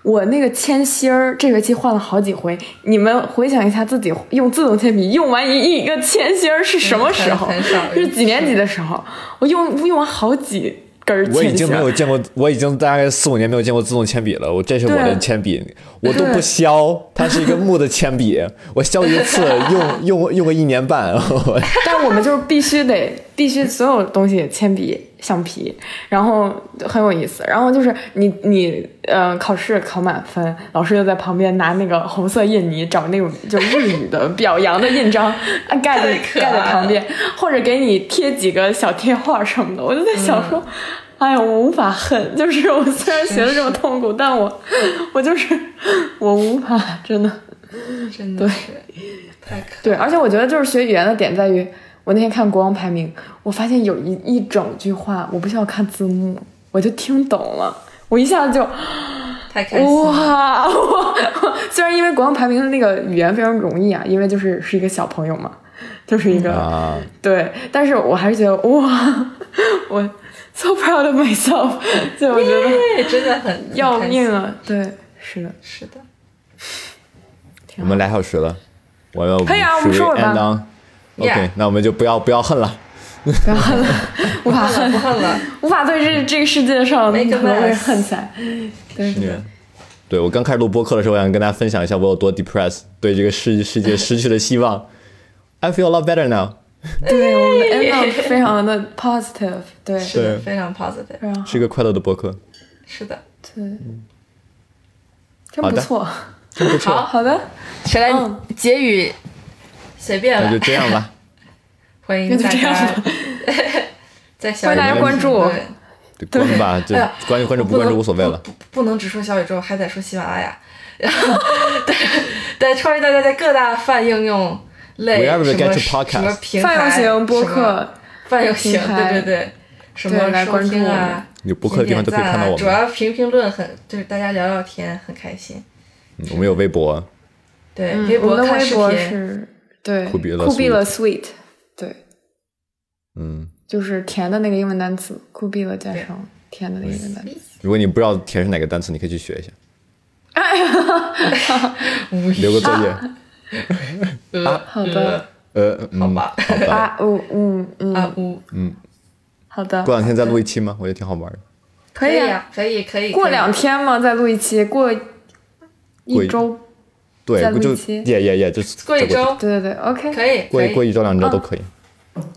我那个铅芯儿这学期换了好几回，你们回想一下自己用自动铅笔用完一一个铅芯儿是什么时候？是几年级的时候？我用用完好几根儿铅芯。我已经没有见过，我已经大概四五年没有见过自动铅笔了。我这是我的铅笔，我都不削，[LAUGHS] 它是一个木的铅笔，我削一次用用用个一年半。但我们就是必须得必须所有东西铅笔、橡皮，然后很有意思。然后就是你你呃考试考满分，老师就在旁边拿那个红色印泥找那种就日语的 [LAUGHS] 表扬的印章啊盖在盖在旁边，或者给你贴几个小贴画什么的。我就在想说。哎呀，我无法恨，就是我虽然学的这么痛苦，但我 [LAUGHS] 我就是我无法，真的。真的对太可对，而且我觉得就是学语言的点在于，我那天看国王排名，我发现有一一整句话我不需要看字幕，我就听懂了，我一下子就太开心了。哇！我 [LAUGHS] 虽然因为国王排名的那个语言非常容易啊，因为就是是一个小朋友嘛，就是一个、啊，[LAUGHS] 对，但是我还是觉得哇，我 so proud of myself，[LAUGHS] 就我觉得对，真的很要命！啊！对，是的，是的，我们俩小时了，我要可以啊我们收尾吧。OK，那我们就不要不要恨了。不要恨了，[LAUGHS] 无法恨不，恨了。[LAUGHS] 无法对这这个世界上的恨起来。[LAUGHS] 对，对，对我刚开始录播客的时候，我想跟大家分享一下我有多 depressed，对这个世世界失去了希望。I feel a lot better now。对，我们的 end up 非常的 positive，对，是非常 positive。是一个快乐的播客，是的，对，真不错。真不错。好好的，谁来嗯结语？随便了那就，这样吧，[LAUGHS] [LAUGHS] 欢迎大家在小欢迎大家关注。对。对关吧，就哎呀关注关注不关注无所谓了。不不不能只说小宇宙，还得说喜马拉雅。然后，对对，欢迎大家在各大泛应用类什么什么平台、泛用型播什么客，泛用型，平台对对对，什么来关注听啊，有播客的地方都可以看到我主。要评评论很，就是大家聊聊天很开心。嗯我们有微博，对，嗯微博看视频，对酷毙了酷比了 sweet，对，嗯，就是甜的那个英文单词，酷毙了加上甜的那个英文单词。如果你不知道甜是哪个单词，你可以去学一下，[LAUGHS] 留个作业。好的，呃，嗯好吧好吧。啊，嗯嗯嗯，啊呜，好的过，两天再录一期吗？我觉得挺好玩的。可以啊。啊，可以可以。过两天吗，再录一期，过一周，对，不就也也也就是过一周。对对对，OK，可以，过一过一周两周都可以。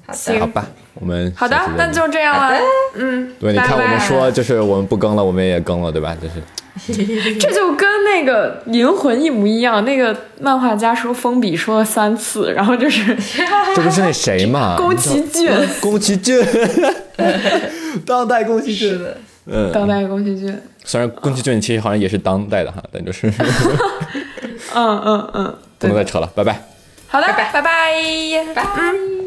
好行。的，好吧，我们好的那就这样了。嗯，对，你看我们说就是我们不更了，我们也更了，对吧？就是。[LAUGHS] 这就跟那个《银魂》一模一样，那个漫画家说封笔说了三次，然后就是这不是那谁嘛？[LAUGHS] 宫崎骏，宫崎骏，当代宫崎骏。的，嗯，当代宫崎骏，虽然宫崎骏其实好像也是当代的哈，但就是 [LAUGHS] 嗯嗯嗯，不能再扯了，拜拜。好的，拜拜拜拜，拜。